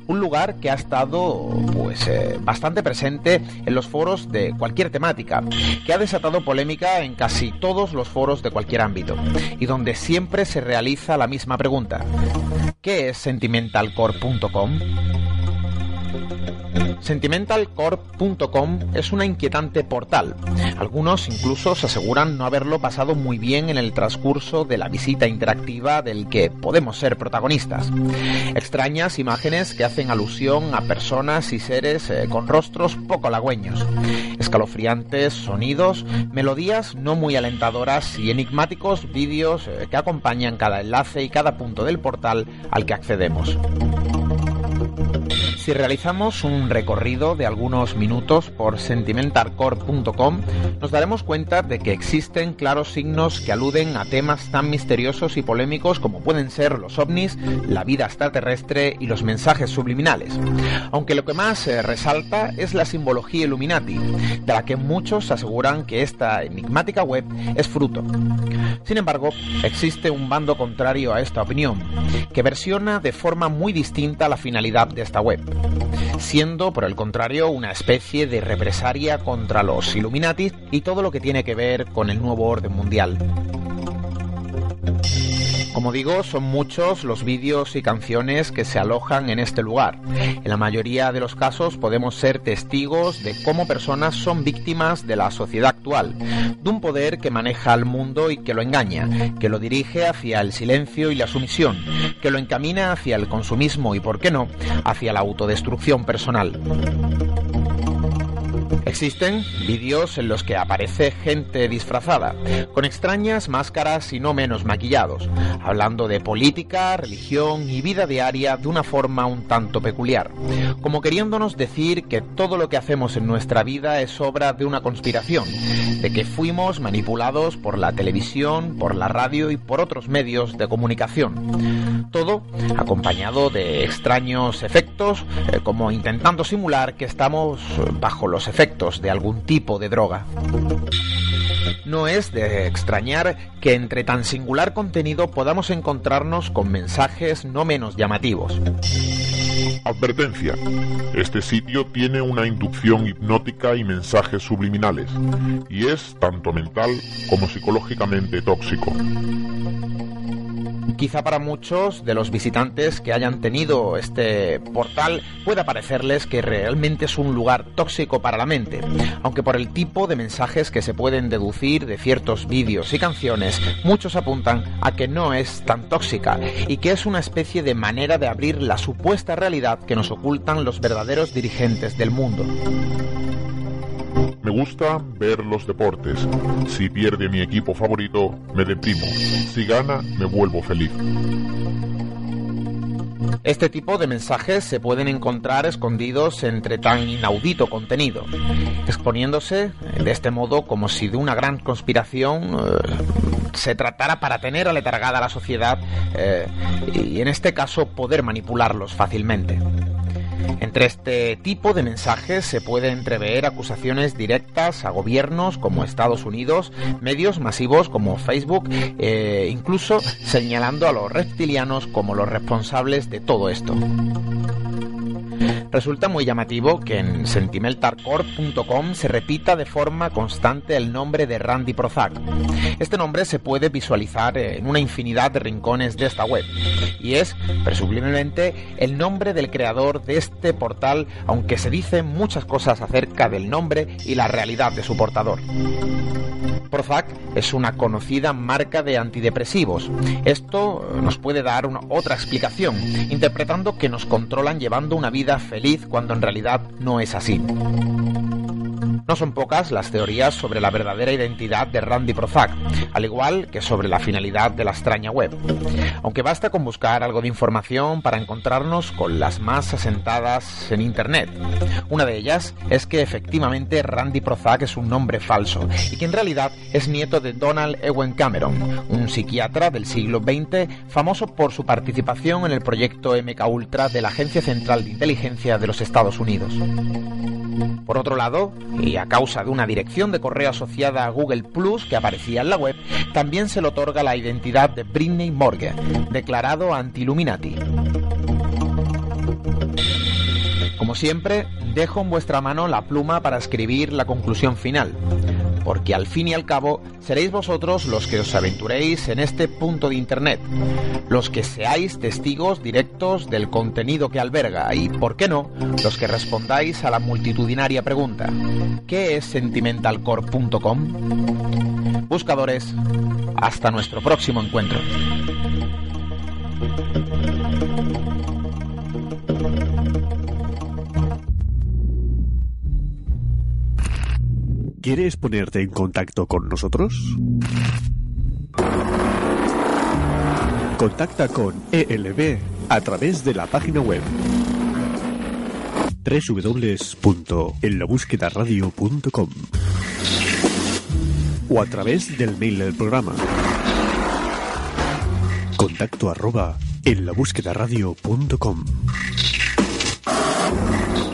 Un lugar que ha estado pues eh, bastante presente en los foros de cualquier temática, que ha desatado polémica en casi todos los foros de cualquier ámbito y donde siempre se realiza la misma pregunta. ¿Qué es sentimentalcore.com? Sentimentalcorp.com es una inquietante portal. Algunos incluso se aseguran no haberlo pasado muy bien en el transcurso de la visita interactiva del que podemos ser protagonistas. Extrañas imágenes que hacen alusión a personas y seres eh, con rostros poco halagüeños. Escalofriantes sonidos, melodías no muy alentadoras y enigmáticos vídeos eh, que acompañan cada enlace y cada punto del portal al que accedemos. Si realizamos un recorrido de algunos minutos por sentimentalcore.com, nos daremos cuenta de que existen claros signos que aluden a temas tan misteriosos y polémicos como pueden ser los ovnis, la vida extraterrestre y los mensajes subliminales. Aunque lo que más se resalta es la simbología Illuminati, de la que muchos aseguran que esta enigmática web es fruto. Sin embargo, existe un bando contrario a esta opinión, que versiona de forma muy distinta la finalidad de esta web siendo por el contrario una especie de represaria contra los Illuminati y todo lo que tiene que ver con el nuevo orden mundial. Como digo, son muchos los vídeos y canciones que se alojan en este lugar. En la mayoría de los casos podemos ser testigos de cómo personas son víctimas de la sociedad actual, de un poder que maneja al mundo y que lo engaña, que lo dirige hacia el silencio y la sumisión, que lo encamina hacia el consumismo y, por qué no, hacia la autodestrucción personal. Existen vídeos en los que aparece gente disfrazada, con extrañas máscaras y no menos maquillados, hablando de política, religión y vida diaria de una forma un tanto peculiar, como queriéndonos decir que todo lo que hacemos en nuestra vida es obra de una conspiración, de que fuimos manipulados por la televisión, por la radio y por otros medios de comunicación. Todo acompañado de extraños efectos, eh, como intentando simular que estamos bajo los efectos de algún tipo de droga. No es de extrañar que entre tan singular contenido podamos encontrarnos con mensajes no menos llamativos. Advertencia. Este sitio tiene una inducción hipnótica y mensajes subliminales, y es tanto mental como psicológicamente tóxico. Quizá para muchos de los visitantes que hayan tenido este portal pueda parecerles que realmente es un lugar tóxico para la mente, aunque por el tipo de mensajes que se pueden deducir de ciertos vídeos y canciones, muchos apuntan a que no es tan tóxica y que es una especie de manera de abrir la supuesta realidad que nos ocultan los verdaderos dirigentes del mundo. Me gusta ver los deportes. Si pierde mi equipo favorito, me deprimo. Si gana, me vuelvo feliz. Este tipo de mensajes se pueden encontrar escondidos entre tan inaudito contenido, exponiéndose de este modo como si de una gran conspiración eh, se tratara para tener aletargada a la sociedad eh, y en este caso poder manipularlos fácilmente. Entre este tipo de mensajes se puede entrever acusaciones directas a gobiernos como Estados Unidos, medios masivos como Facebook, e incluso señalando a los reptilianos como los responsables de todo esto. Resulta muy llamativo que en sentimentalcore.com se repita de forma constante el nombre de Randy Prozac. Este nombre se puede visualizar en una infinidad de rincones de esta web y es, presumiblemente, el nombre del creador de este portal, aunque se dicen muchas cosas acerca del nombre y la realidad de su portador. Prozac es una conocida marca de antidepresivos. Esto nos puede dar una, otra explicación, interpretando que nos controlan llevando una vida feliz cuando en realidad no es así. No son pocas las teorías sobre la verdadera identidad de Randy Prozac, al igual que sobre la finalidad de la extraña web. Aunque basta con buscar algo de información para encontrarnos con las más asentadas en Internet. Una de ellas es que efectivamente Randy Prozac es un nombre falso y que en realidad es nieto de Donald Ewen Cameron, un psiquiatra del siglo XX famoso por su participación en el proyecto MK Ultra de la Agencia Central de Inteligencia de los Estados Unidos. Por otro lado, y a causa de una dirección de correo asociada a Google Plus que aparecía en la web, también se le otorga la identidad de Britney Morgan, declarado anti-Illuminati. Como siempre, dejo en vuestra mano la pluma para escribir la conclusión final, porque al fin y al cabo seréis vosotros los que os aventuréis en este punto de Internet, los que seáis testigos directos del contenido que alberga y, por qué no, los que respondáis a la multitudinaria pregunta, ¿qué es sentimentalcore.com? Buscadores, hasta nuestro próximo encuentro. ¿Quieres ponerte en contacto con nosotros? Contacta con ELB a través de la página web www.enlabúsquedaradio.com o a través del mail del programa contacto arroba enlabúsquedaradio.com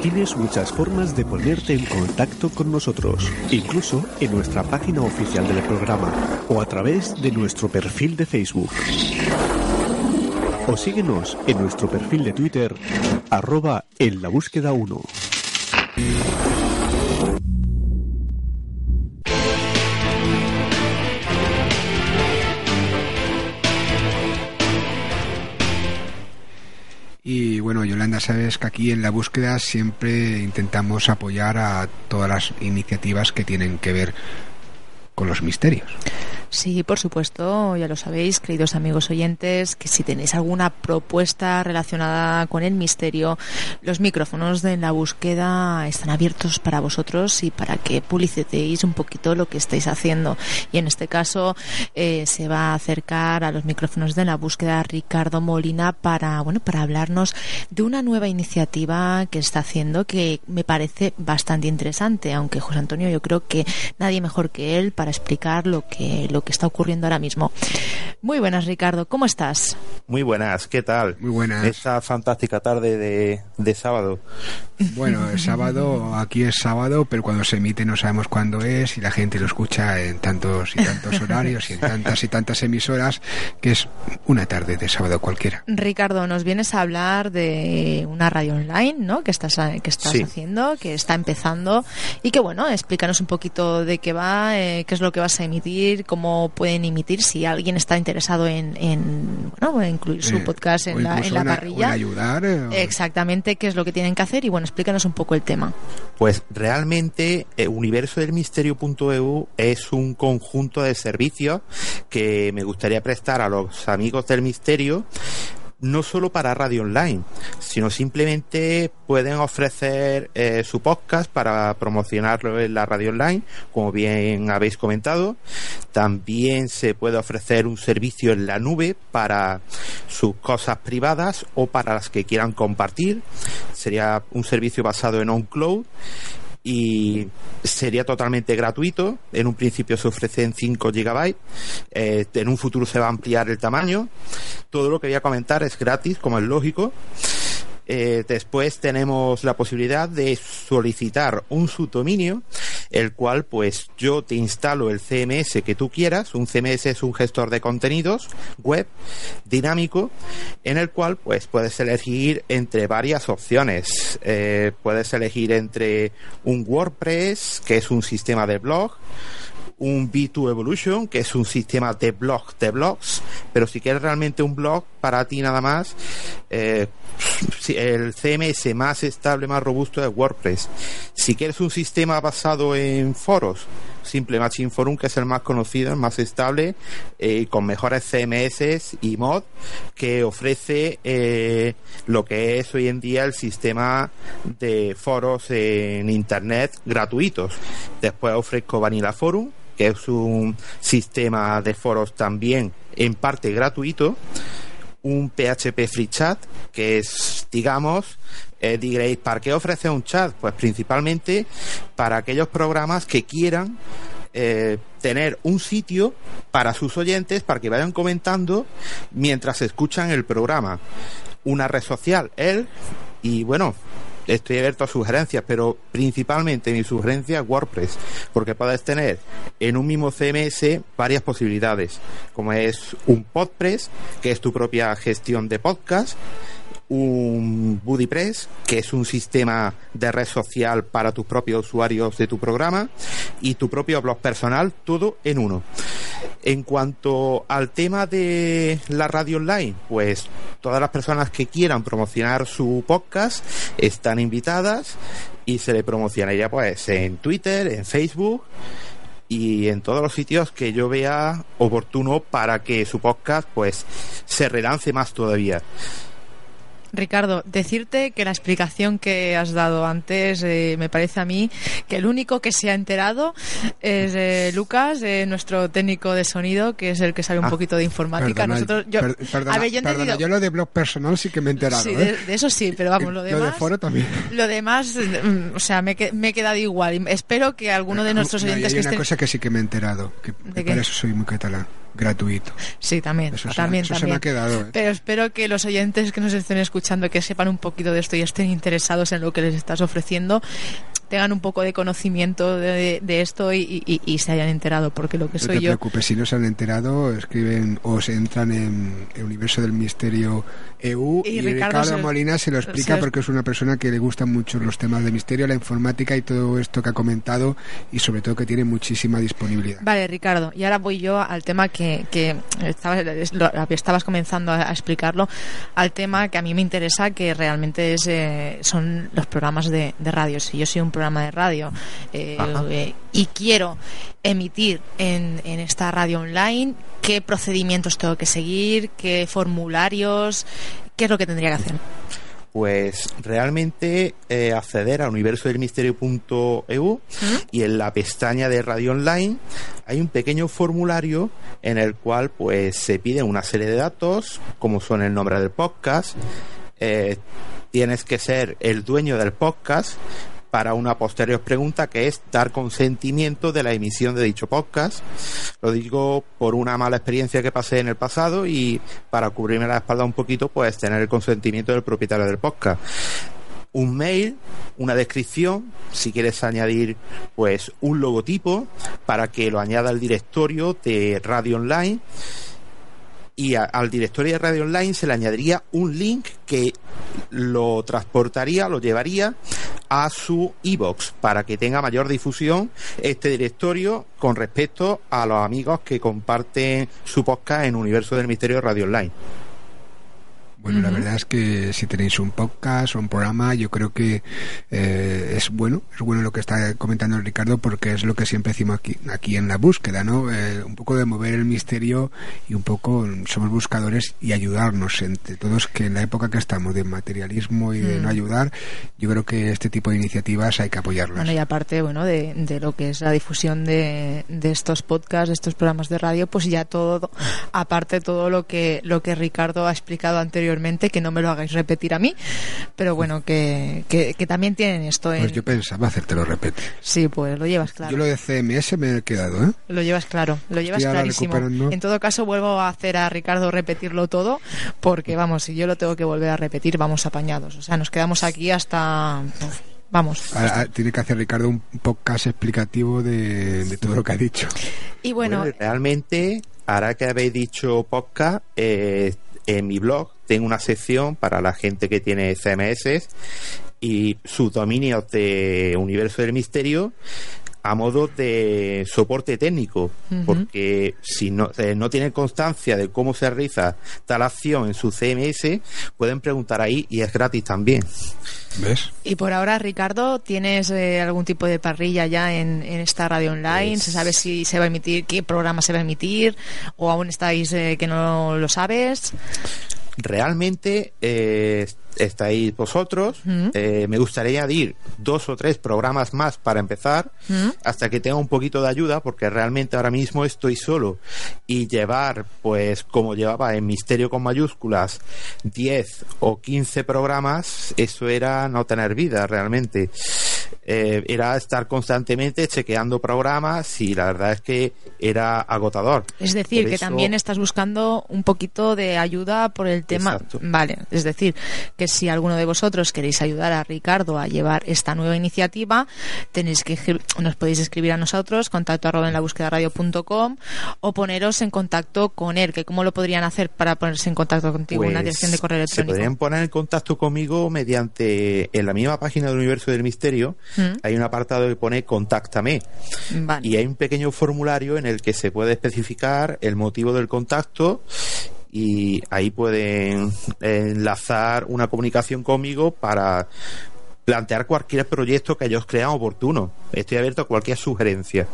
Tienes muchas formas de ponerte en contacto con nosotros, incluso en nuestra página oficial del programa o a través de nuestro perfil de Facebook. O síguenos en nuestro perfil de Twitter, arroba en la búsqueda 1. Bueno, Yolanda, sabes que aquí en la búsqueda siempre intentamos apoyar a todas las iniciativas que tienen que ver con los misterios. Sí, por supuesto, ya lo sabéis, queridos amigos oyentes, que si tenéis alguna propuesta relacionada con el misterio, los micrófonos de la búsqueda están abiertos para vosotros y para que publicitéis un poquito lo que estáis haciendo. Y en este caso eh, se va a acercar a los micrófonos de la búsqueda Ricardo Molina para, bueno, para hablarnos de una nueva iniciativa que está haciendo que me parece bastante interesante, aunque José Antonio yo creo que nadie mejor que él para explicar lo que lo que está ocurriendo ahora mismo. Muy buenas, Ricardo, ¿cómo estás? Muy buenas, ¿qué tal? Muy buenas. Esta fantástica tarde de, de sábado. Bueno, el sábado, aquí es sábado, pero cuando se emite no sabemos cuándo es y la gente lo escucha en tantos y tantos horarios y en tantas y tantas emisoras que es una tarde de sábado cualquiera. Ricardo, nos vienes a hablar de una radio online, ¿no? Que estás, que estás Sí. haciendo, que está empezando y que, bueno, explícanos un poquito de qué va, eh, qué es lo que vas a emitir, cómo cómo pueden emitir si alguien está interesado en, en bueno, incluir su Eh, podcast en la, en la parrilla. ayudar, eh, o- Exactamente, qué es lo que tienen que hacer y bueno, explícanos un poco el tema. Pues realmente eh, Universo del Misterio.eu es un conjunto de servicios que me gustaría prestar a los amigos del misterio no solo para radio online, sino simplemente pueden ofrecer eh, su podcast para promocionarlo en la radio online, como bien habéis comentado. También se puede ofrecer un servicio en la nube para sus cosas privadas o para las que quieran compartir. Sería un servicio basado en OnCloud y sería totalmente gratuito. En un principio se ofrecen 5 GB, eh, en un futuro se va a ampliar el tamaño. Todo lo que voy a comentar es gratis, como es lógico. Eh, después tenemos la posibilidad de solicitar un subdominio, el cual pues yo te instalo el CMS que tú quieras. Un CMS es un gestor de contenidos web dinámico, en el cual pues puedes elegir entre varias opciones. Eh, puedes elegir entre un WordPress, que es un sistema de blog, un B2 Evolution, que es un sistema de blog de blogs, pero si quieres realmente un blog para ti nada más, eh, el CMS más estable, más robusto es WordPress. Si quieres un sistema basado en foros, Simple Machine Forum, que es el más conocido, el más estable, eh, con mejores CMS y mod que ofrece eh, lo que es hoy en día el sistema de foros en Internet gratuitos. Después ofrezco Vanilla Forum, que es un sistema de foros también en parte gratuito un PHP Free Chat, que es, digamos, eh, diréis, ¿para qué ofrece un chat? Pues principalmente para aquellos programas que quieran eh, tener un sitio para sus oyentes para que vayan comentando mientras escuchan el programa. Una red social, él, y bueno, estoy abierto a sugerencias, pero principalmente mi sugerencia es WordPress, porque puedes tener en un mismo CMS varias posibilidades, como es un Podpress, que es tu propia gestión de podcast, un BuddyPress, que es un sistema de red social para tus propios usuarios de tu programa, y tu propio blog personal, todo en uno. En cuanto al tema de la radio online, pues todas las personas que quieran promocionar su podcast están invitadas y se le promocionaría pues en Twitter, en Facebook y en todos los sitios que yo vea oportuno para que su podcast pues se relance más todavía. Ricardo, decirte que la explicación que has dado antes eh, me parece a mí que el único que se ha enterado es eh, Lucas, eh, nuestro técnico de sonido, que es el que sabe un Ah, poquito de informática. Perdona, Nosotros, yo, per- perdona, a ver, yo perdona, entendido- yo lo de blog personal sí que me he enterado. Sí, ¿eh? de, de eso sí, pero vamos, lo Lo de demás. foro también. Lo demás, o sea, me, he que- me he quedado igual. Espero que alguno de nuestros No, y oyentes hay que una estén. cosa que sí que me he enterado, que, que qué? para eso soy muy catalán, gratuito. Sí, también, Eso se- también, eso se me ha quedado, ¿eh? Pero espero que los oyentes que nos estén escuchando, que sepan un poquito de esto y estén interesados en lo que les estás ofreciendo, tengan un poco de conocimiento de, de esto y, y- y se hayan enterado, porque lo que No soy te yo. preocupes, si no se han enterado, escriben o se entran en el universo del misterio EU Y y, Ricardo Ricardo, se Molina se lo se explica lo- porque es una persona que le gustan mucho los temas de misterio, la informática y todo esto que ha comentado y sobre todo que tiene muchísima disponibilidad. Vale, Ricardo, y ahora voy yo al tema que, que estabas, lo- estabas comenzando a, a explicarlo, al tema que a mí me interesa, que realmente es, eh, son los programas de, de radio. Si yo soy un programa de radio eh, eh, y quiero emitir en, en esta radio online, ¿qué procedimientos tengo que seguir? ¿Qué formularios? ¿Qué es lo que tendría que hacer? Pues realmente eh, acceder a universodelmisterio.eu y en la pestaña de radio online hay un pequeño formulario en el cual pues se pide una serie de datos como son el nombre del podcast eh, tienes que ser el dueño del podcast para una posterior pregunta que es dar consentimiento de la emisión de dicho podcast. Lo digo por una mala experiencia que pasé en el pasado y para cubrirme la espalda un poquito, pues tener el consentimiento del propietario del podcast. Un mail, una descripción, si quieres añadir pues un logotipo para que lo añada al directorio de Radio Online y al directorio de Radio Online se le añadiría un link que lo transportaría, lo llevaría a su iBox para que tenga mayor difusión este directorio con respecto a los amigos que comparten su podcast en Universo del Misterio Radio Online. Bueno, la verdad es que si tenéis un podcast o un programa, yo creo que eh, es bueno, es bueno lo que está comentando Ricardo porque es lo que siempre decimos aquí, aquí en la búsqueda, ¿no? Eh, un poco de mover el misterio y un poco somos buscadores y ayudarnos entre todos que en la época que estamos de materialismo y de no Mm. ayudar, yo creo que este tipo de iniciativas hay que apoyarlas. Bueno, y aparte, bueno, de, de lo que es la difusión de, de estos podcasts, de estos programas de radio, pues ya todo, aparte todo lo que, lo que Ricardo ha explicado anteriormente, que no me lo hagáis repetir a mí, pero bueno, que, que, que también tienen esto en... Pues yo pensaba hacértelo repetir. Sí, pues lo llevas claro. Yo lo de CMS me he quedado, ¿eh? Lo llevas claro, lo llevas Estoy clarísimo. En todo caso, vuelvo a hacer a Ricardo repetirlo todo, porque vamos, si yo lo tengo que volver a repetir, vamos apañados. O sea, nos quedamos aquí hasta. Vamos. Ahora, ah, tiene que hacer Ricardo un podcast explicativo de, de todo lo que ha dicho. Y bueno, realmente, ahora que habéis dicho podcast, eh, en mi blog. Tengo una sección para la gente que tiene CMS y sus dominios de Universo del Misterio a modo de soporte técnico, porque si no, eh, no tienen constancia de cómo se realiza tal acción en su CMS, pueden preguntar ahí y es gratis también. ¿Ves? y por ahora, Ricardo, ¿tienes eh, algún tipo de parrilla ya en, en esta radio online? ¿Se sabe si se va a emitir, qué programa se va a emitir? ¿O aún estáis eh, que no lo sabes? Realmente eh, estáis vosotros. Mm. Eh, me gustaría añadir dos o tres programas más para empezar, ¿Mm? hasta que tenga un poquito de ayuda, porque realmente ahora mismo estoy solo. Y llevar, pues como llevaba en Misterio con mayúsculas, 10 o 15 programas, eso era no tener vida realmente. Eh, era estar constantemente chequeando programas y la verdad es que era agotador. Es decir, Por que eso- también estás buscando un poquito de ayuda por el tema. Exacto. Vale, es decir, que si alguno de vosotros queréis ayudar a Ricardo a llevar esta nueva iniciativa, tenéis que nos podéis escribir a nosotros, contacto arroba en la búsqueda radio.com o poneros en contacto con él, que cómo lo podrían hacer para ponerse en contacto contigo, una Pues, dirección de correo Se electrónico. podrían poner en contacto conmigo mediante en la misma página del Universo del Misterio. Mm. Hay un apartado que pone Contáctame. Vale. Y hay un pequeño formulario en el que se puede especificar el motivo del contacto y ahí pueden enlazar una comunicación conmigo para plantear cualquier proyecto que ellos crean oportuno. Estoy abierto a cualquier sugerencia.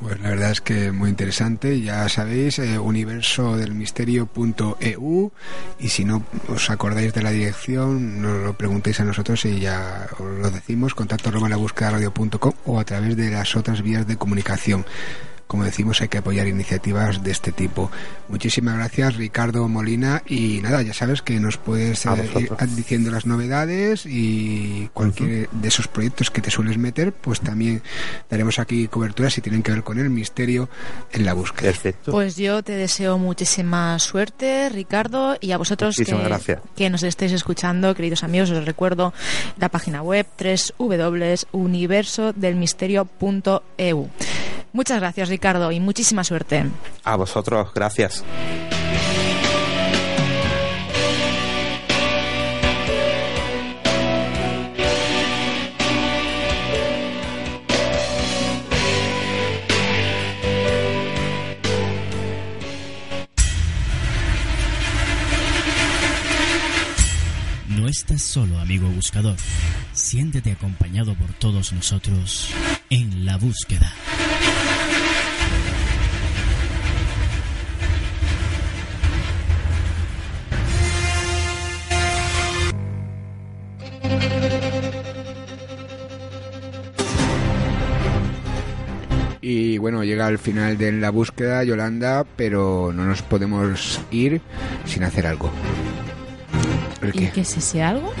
Pues la verdad es que muy interesante, ya sabéis, eh, universodelmisterio.eu y si no os acordáis de la dirección, nos lo preguntéis a nosotros y ya os lo decimos, contacto arroba la radio.com o a través de las otras vías de comunicación. Como decimos, hay que apoyar iniciativas de este tipo. Muchísimas gracias, Ricardo Molina. Y nada, ya sabes que nos puedes eh, ir diciendo las novedades y cualquier de esos proyectos que te sueles meter, pues también daremos aquí cobertura si tienen que ver con el misterio en la búsqueda. Perfecto. Pues yo te deseo muchísima suerte, Ricardo, y a vosotros que nos estéis escuchando, queridos amigos, os recuerdo la página web www.universodelmisterio.eu. Muchas gracias, Ricardo, y muchísima suerte. A vosotros, gracias. No estás solo, amigo buscador. Siéntete acompañado por todos nosotros en la búsqueda. Bueno, llega el final de la búsqueda, Yolanda, pero no nos podemos ir sin hacer algo. ¿El ¿Y qué? qué es ese algo?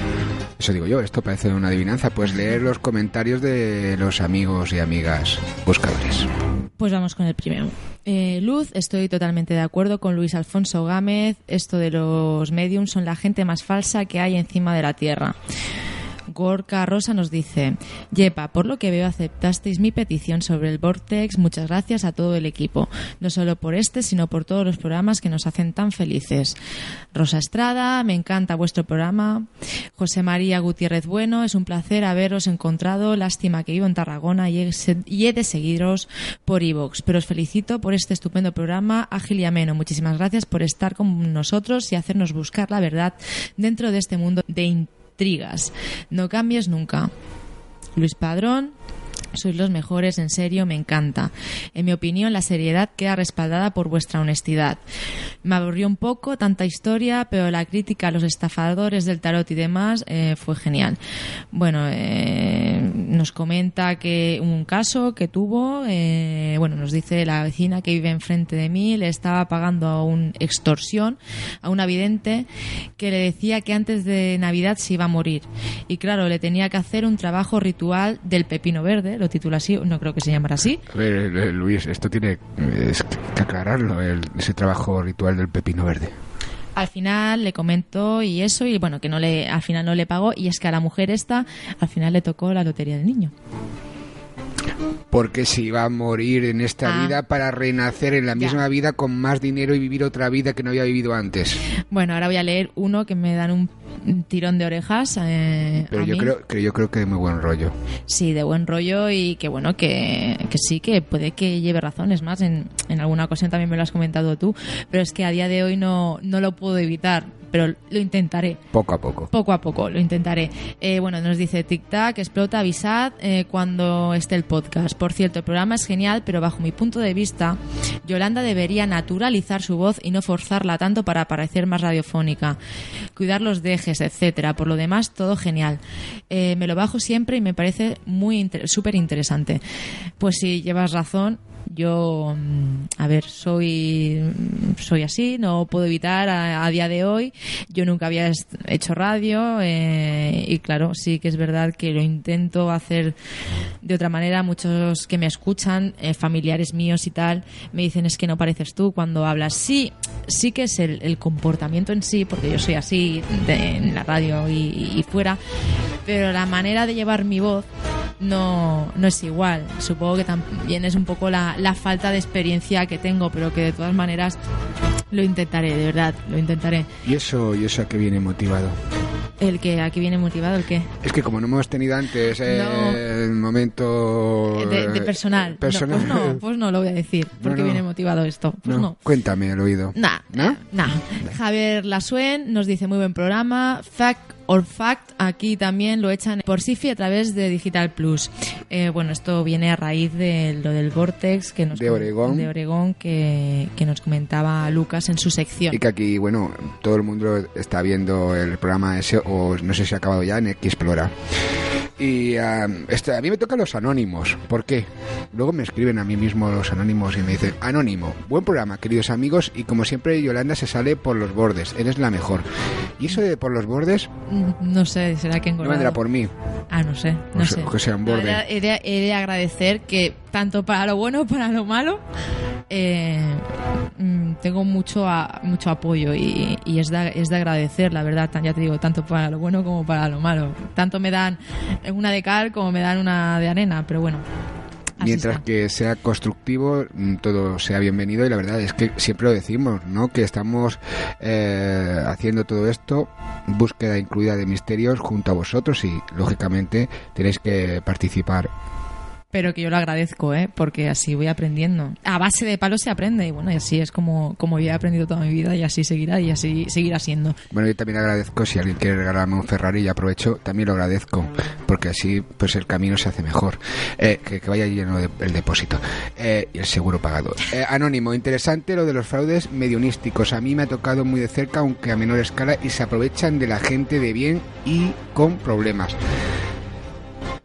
Eso digo yo, esto parece una adivinanza. Pues leer los comentarios de los amigos y amigas buscadores. Pues vamos con el primero. Eh, Luz, estoy totalmente de acuerdo con Luis Alfonso Gámez. Esto de los mediums son la gente más falsa que hay encima de la Tierra. Gorka Rosa nos dice, Yepa, por lo que veo aceptasteis mi petición sobre el Vortex, muchas gracias a todo el equipo, no solo por este, sino por todos los programas que nos hacen tan felices. Rosa Estrada, me encanta vuestro programa. José María Gutiérrez Bueno, es un placer haberos encontrado, lástima que vivo en Tarragona y he, de seguiros por iVoox, pero os felicito por este estupendo programa ágil y ameno. Muchísimas gracias por estar con nosotros y hacernos buscar la verdad dentro de este mundo de No cambies nunca. Luis Padrón, sois los mejores, en serio, me encanta. En mi opinión, la seriedad queda respaldada por vuestra honestidad. Me aburrió un poco tanta historia, pero la crítica a los estafadores del tarot y demás eh, fue genial. Bueno, eh, nos comenta que un caso que tuvo, eh, bueno, nos dice la vecina que vive enfrente de mí, le estaba pagando a un extorsión, a una vidente, que le decía que antes de Navidad se iba a morir. Y claro, le tenía que hacer un trabajo ritual del pepino verde, lo titula así, no creo que se llamara así. A ver, eh, Luis, esto tiene es que aclararlo, el- ese trabajo ritual del pepino verde. Al final le comentó y eso, y bueno, que no le, al final no le pagó, y es que a la mujer esta, al final le tocó la lotería del niño. Porque se iba a morir en esta Ah. vida para renacer en la misma vida con más dinero y vivir otra vida que no había vivido antes. Bueno, ahora voy a leer uno que me dan un tirón de orejas. eh, Pero a yo mí. creo, que yo creo que de muy buen rollo. Sí, de buen rollo y que bueno, que, que sí, que puede que lleve razón. Es más, en, en alguna ocasión también me lo has comentado tú, pero es que a día de hoy no, no lo puedo evitar, pero lo intentaré. Poco a poco. Poco a poco, lo intentaré. Eh, bueno, nos dice tic-tac, explota, avisad eh, cuando esté el podcast. Por cierto, el programa es genial, pero bajo mi punto de vista, Yolanda debería naturalizar su voz y no forzarla tanto para parecer más radiofónica. Cuidar los dejes, etcétera. Por lo demás, todo genial. Eh, me lo bajo siempre y me parece muy súper interesante. Pues sí, llevas razón. Yo, mm, a ver, soy, mm, soy así, no puedo evitar a, a día de hoy. Yo nunca había hecho radio eh, y claro, sí que es verdad que lo intento hacer de otra manera. Muchos que me escuchan, eh, familiares míos y tal, me dicen es que no pareces tú cuando hablas. Sí, sí que es el, el comportamiento en sí, porque yo soy así de- en la radio y fuera, pero la manera de llevar mi voz no, no es igual. Supongo que también es un poco la, la falta de experiencia que tengo, pero que de todas maneras lo intentaré, de verdad, lo intentaré. ¿Y eso, y eso a qué viene motivado? El que aquí viene motivado, el que Es que como no hemos tenido antes eh, No. el momento... de, de eh, personal. No, pues no, pues no lo voy a decir, porque no. viene motivado esto. Pues No. Cuéntame al oído. Nah, ¿No? nah. Javier Lasuen nos dice muy buen programa. Fact or Fact, aquí también lo echan por Sifi a través de Digital Plus. Eh, bueno, esto viene a raíz de lo del Vortex que nos De Oregón. de Oregón que, que nos comentaba Lucas en su sección. Y que aquí, bueno, todo el mundo está viendo el programa ese, o no sé si ha acabado ya, en Xplora. Y este, a mí me tocan los anónimos. ¿Por qué? Luego me escriben a mí mismo los anónimos y me dicen, anónimo, buen programa, queridos amigos, y como siempre Yolanda se sale por los bordes, eres la mejor. Y eso de por los bordes, Mm, No sé, será que no engordado. vendrá por mí. Ah, no sé, no O sé. que sea un borde. He de, he de agradecer que tanto para lo bueno como para lo malo eh, mm, tengo mucho a- mucho apoyo y, y es, de, es de agradecer, la verdad, tan- ya te digo, tanto para lo bueno como para lo malo. Tanto me dan una de cal como me dan una de arena, pero bueno. Así Mientras está. que sea constructivo, mm, todo sea bienvenido y la verdad es que siempre lo decimos, ¿no? Que estamos eh, haciendo todo esto, búsqueda incluida de misterios junto a vosotros y lógicamente tenéis que participar. Pero que yo lo agradezco, ¿eh? porque así voy aprendiendo. A base de palos se aprende y bueno, y así es como, como yo he aprendido toda mi vida y así seguirá y así seguirá siendo. Bueno, yo también agradezco si alguien quiere regalarme un Ferrari y aprovecho, también lo agradezco, porque así pues el camino se hace mejor. Eh, que, que vaya lleno de- el depósito Eh, y el seguro pagado. Eh, anónimo, interesante lo de los fraudes medionísticos. A mí me ha tocado muy de cerca, aunque a menor escala, y se aprovechan de la gente de bien y con problemas.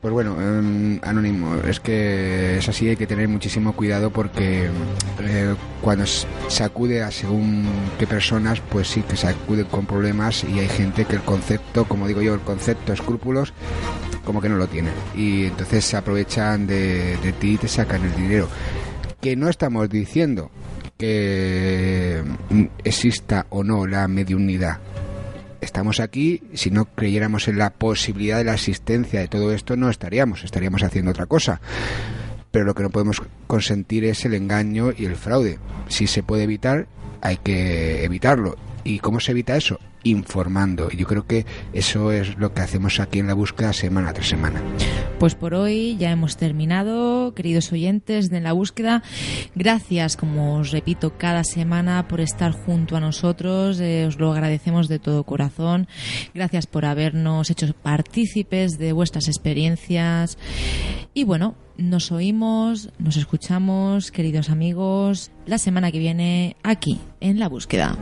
Pues bueno, em, anónimo, es que es así, hay que tener muchísimo cuidado porque eh, cuando s- se acude a según qué personas, pues sí que se acuden con problemas y hay gente que el concepto, como digo yo, el concepto escrúpulos, como que no lo tiene. Y entonces se aprovechan de, de ti y te sacan el dinero. Que no estamos diciendo que mm, exista o no la mediunidad. Estamos aquí, si no creyéramos en la posibilidad de la existencia de todo esto, no estaríamos, estaríamos haciendo otra cosa. Pero lo que no podemos consentir es el engaño y el fraude. Si se puede evitar, hay que evitarlo. ¿Y cómo se evita eso? Informando. Y yo creo que eso es lo que hacemos aquí en la búsqueda semana tras semana. Pues por hoy ya hemos terminado, queridos oyentes de la búsqueda. Gracias, como os repito, cada semana por estar junto a nosotros. Eh, os lo agradecemos de todo corazón. Gracias por habernos hecho partícipes de vuestras experiencias. Y bueno, nos oímos, nos escuchamos, queridos amigos, la semana que viene aquí en la búsqueda.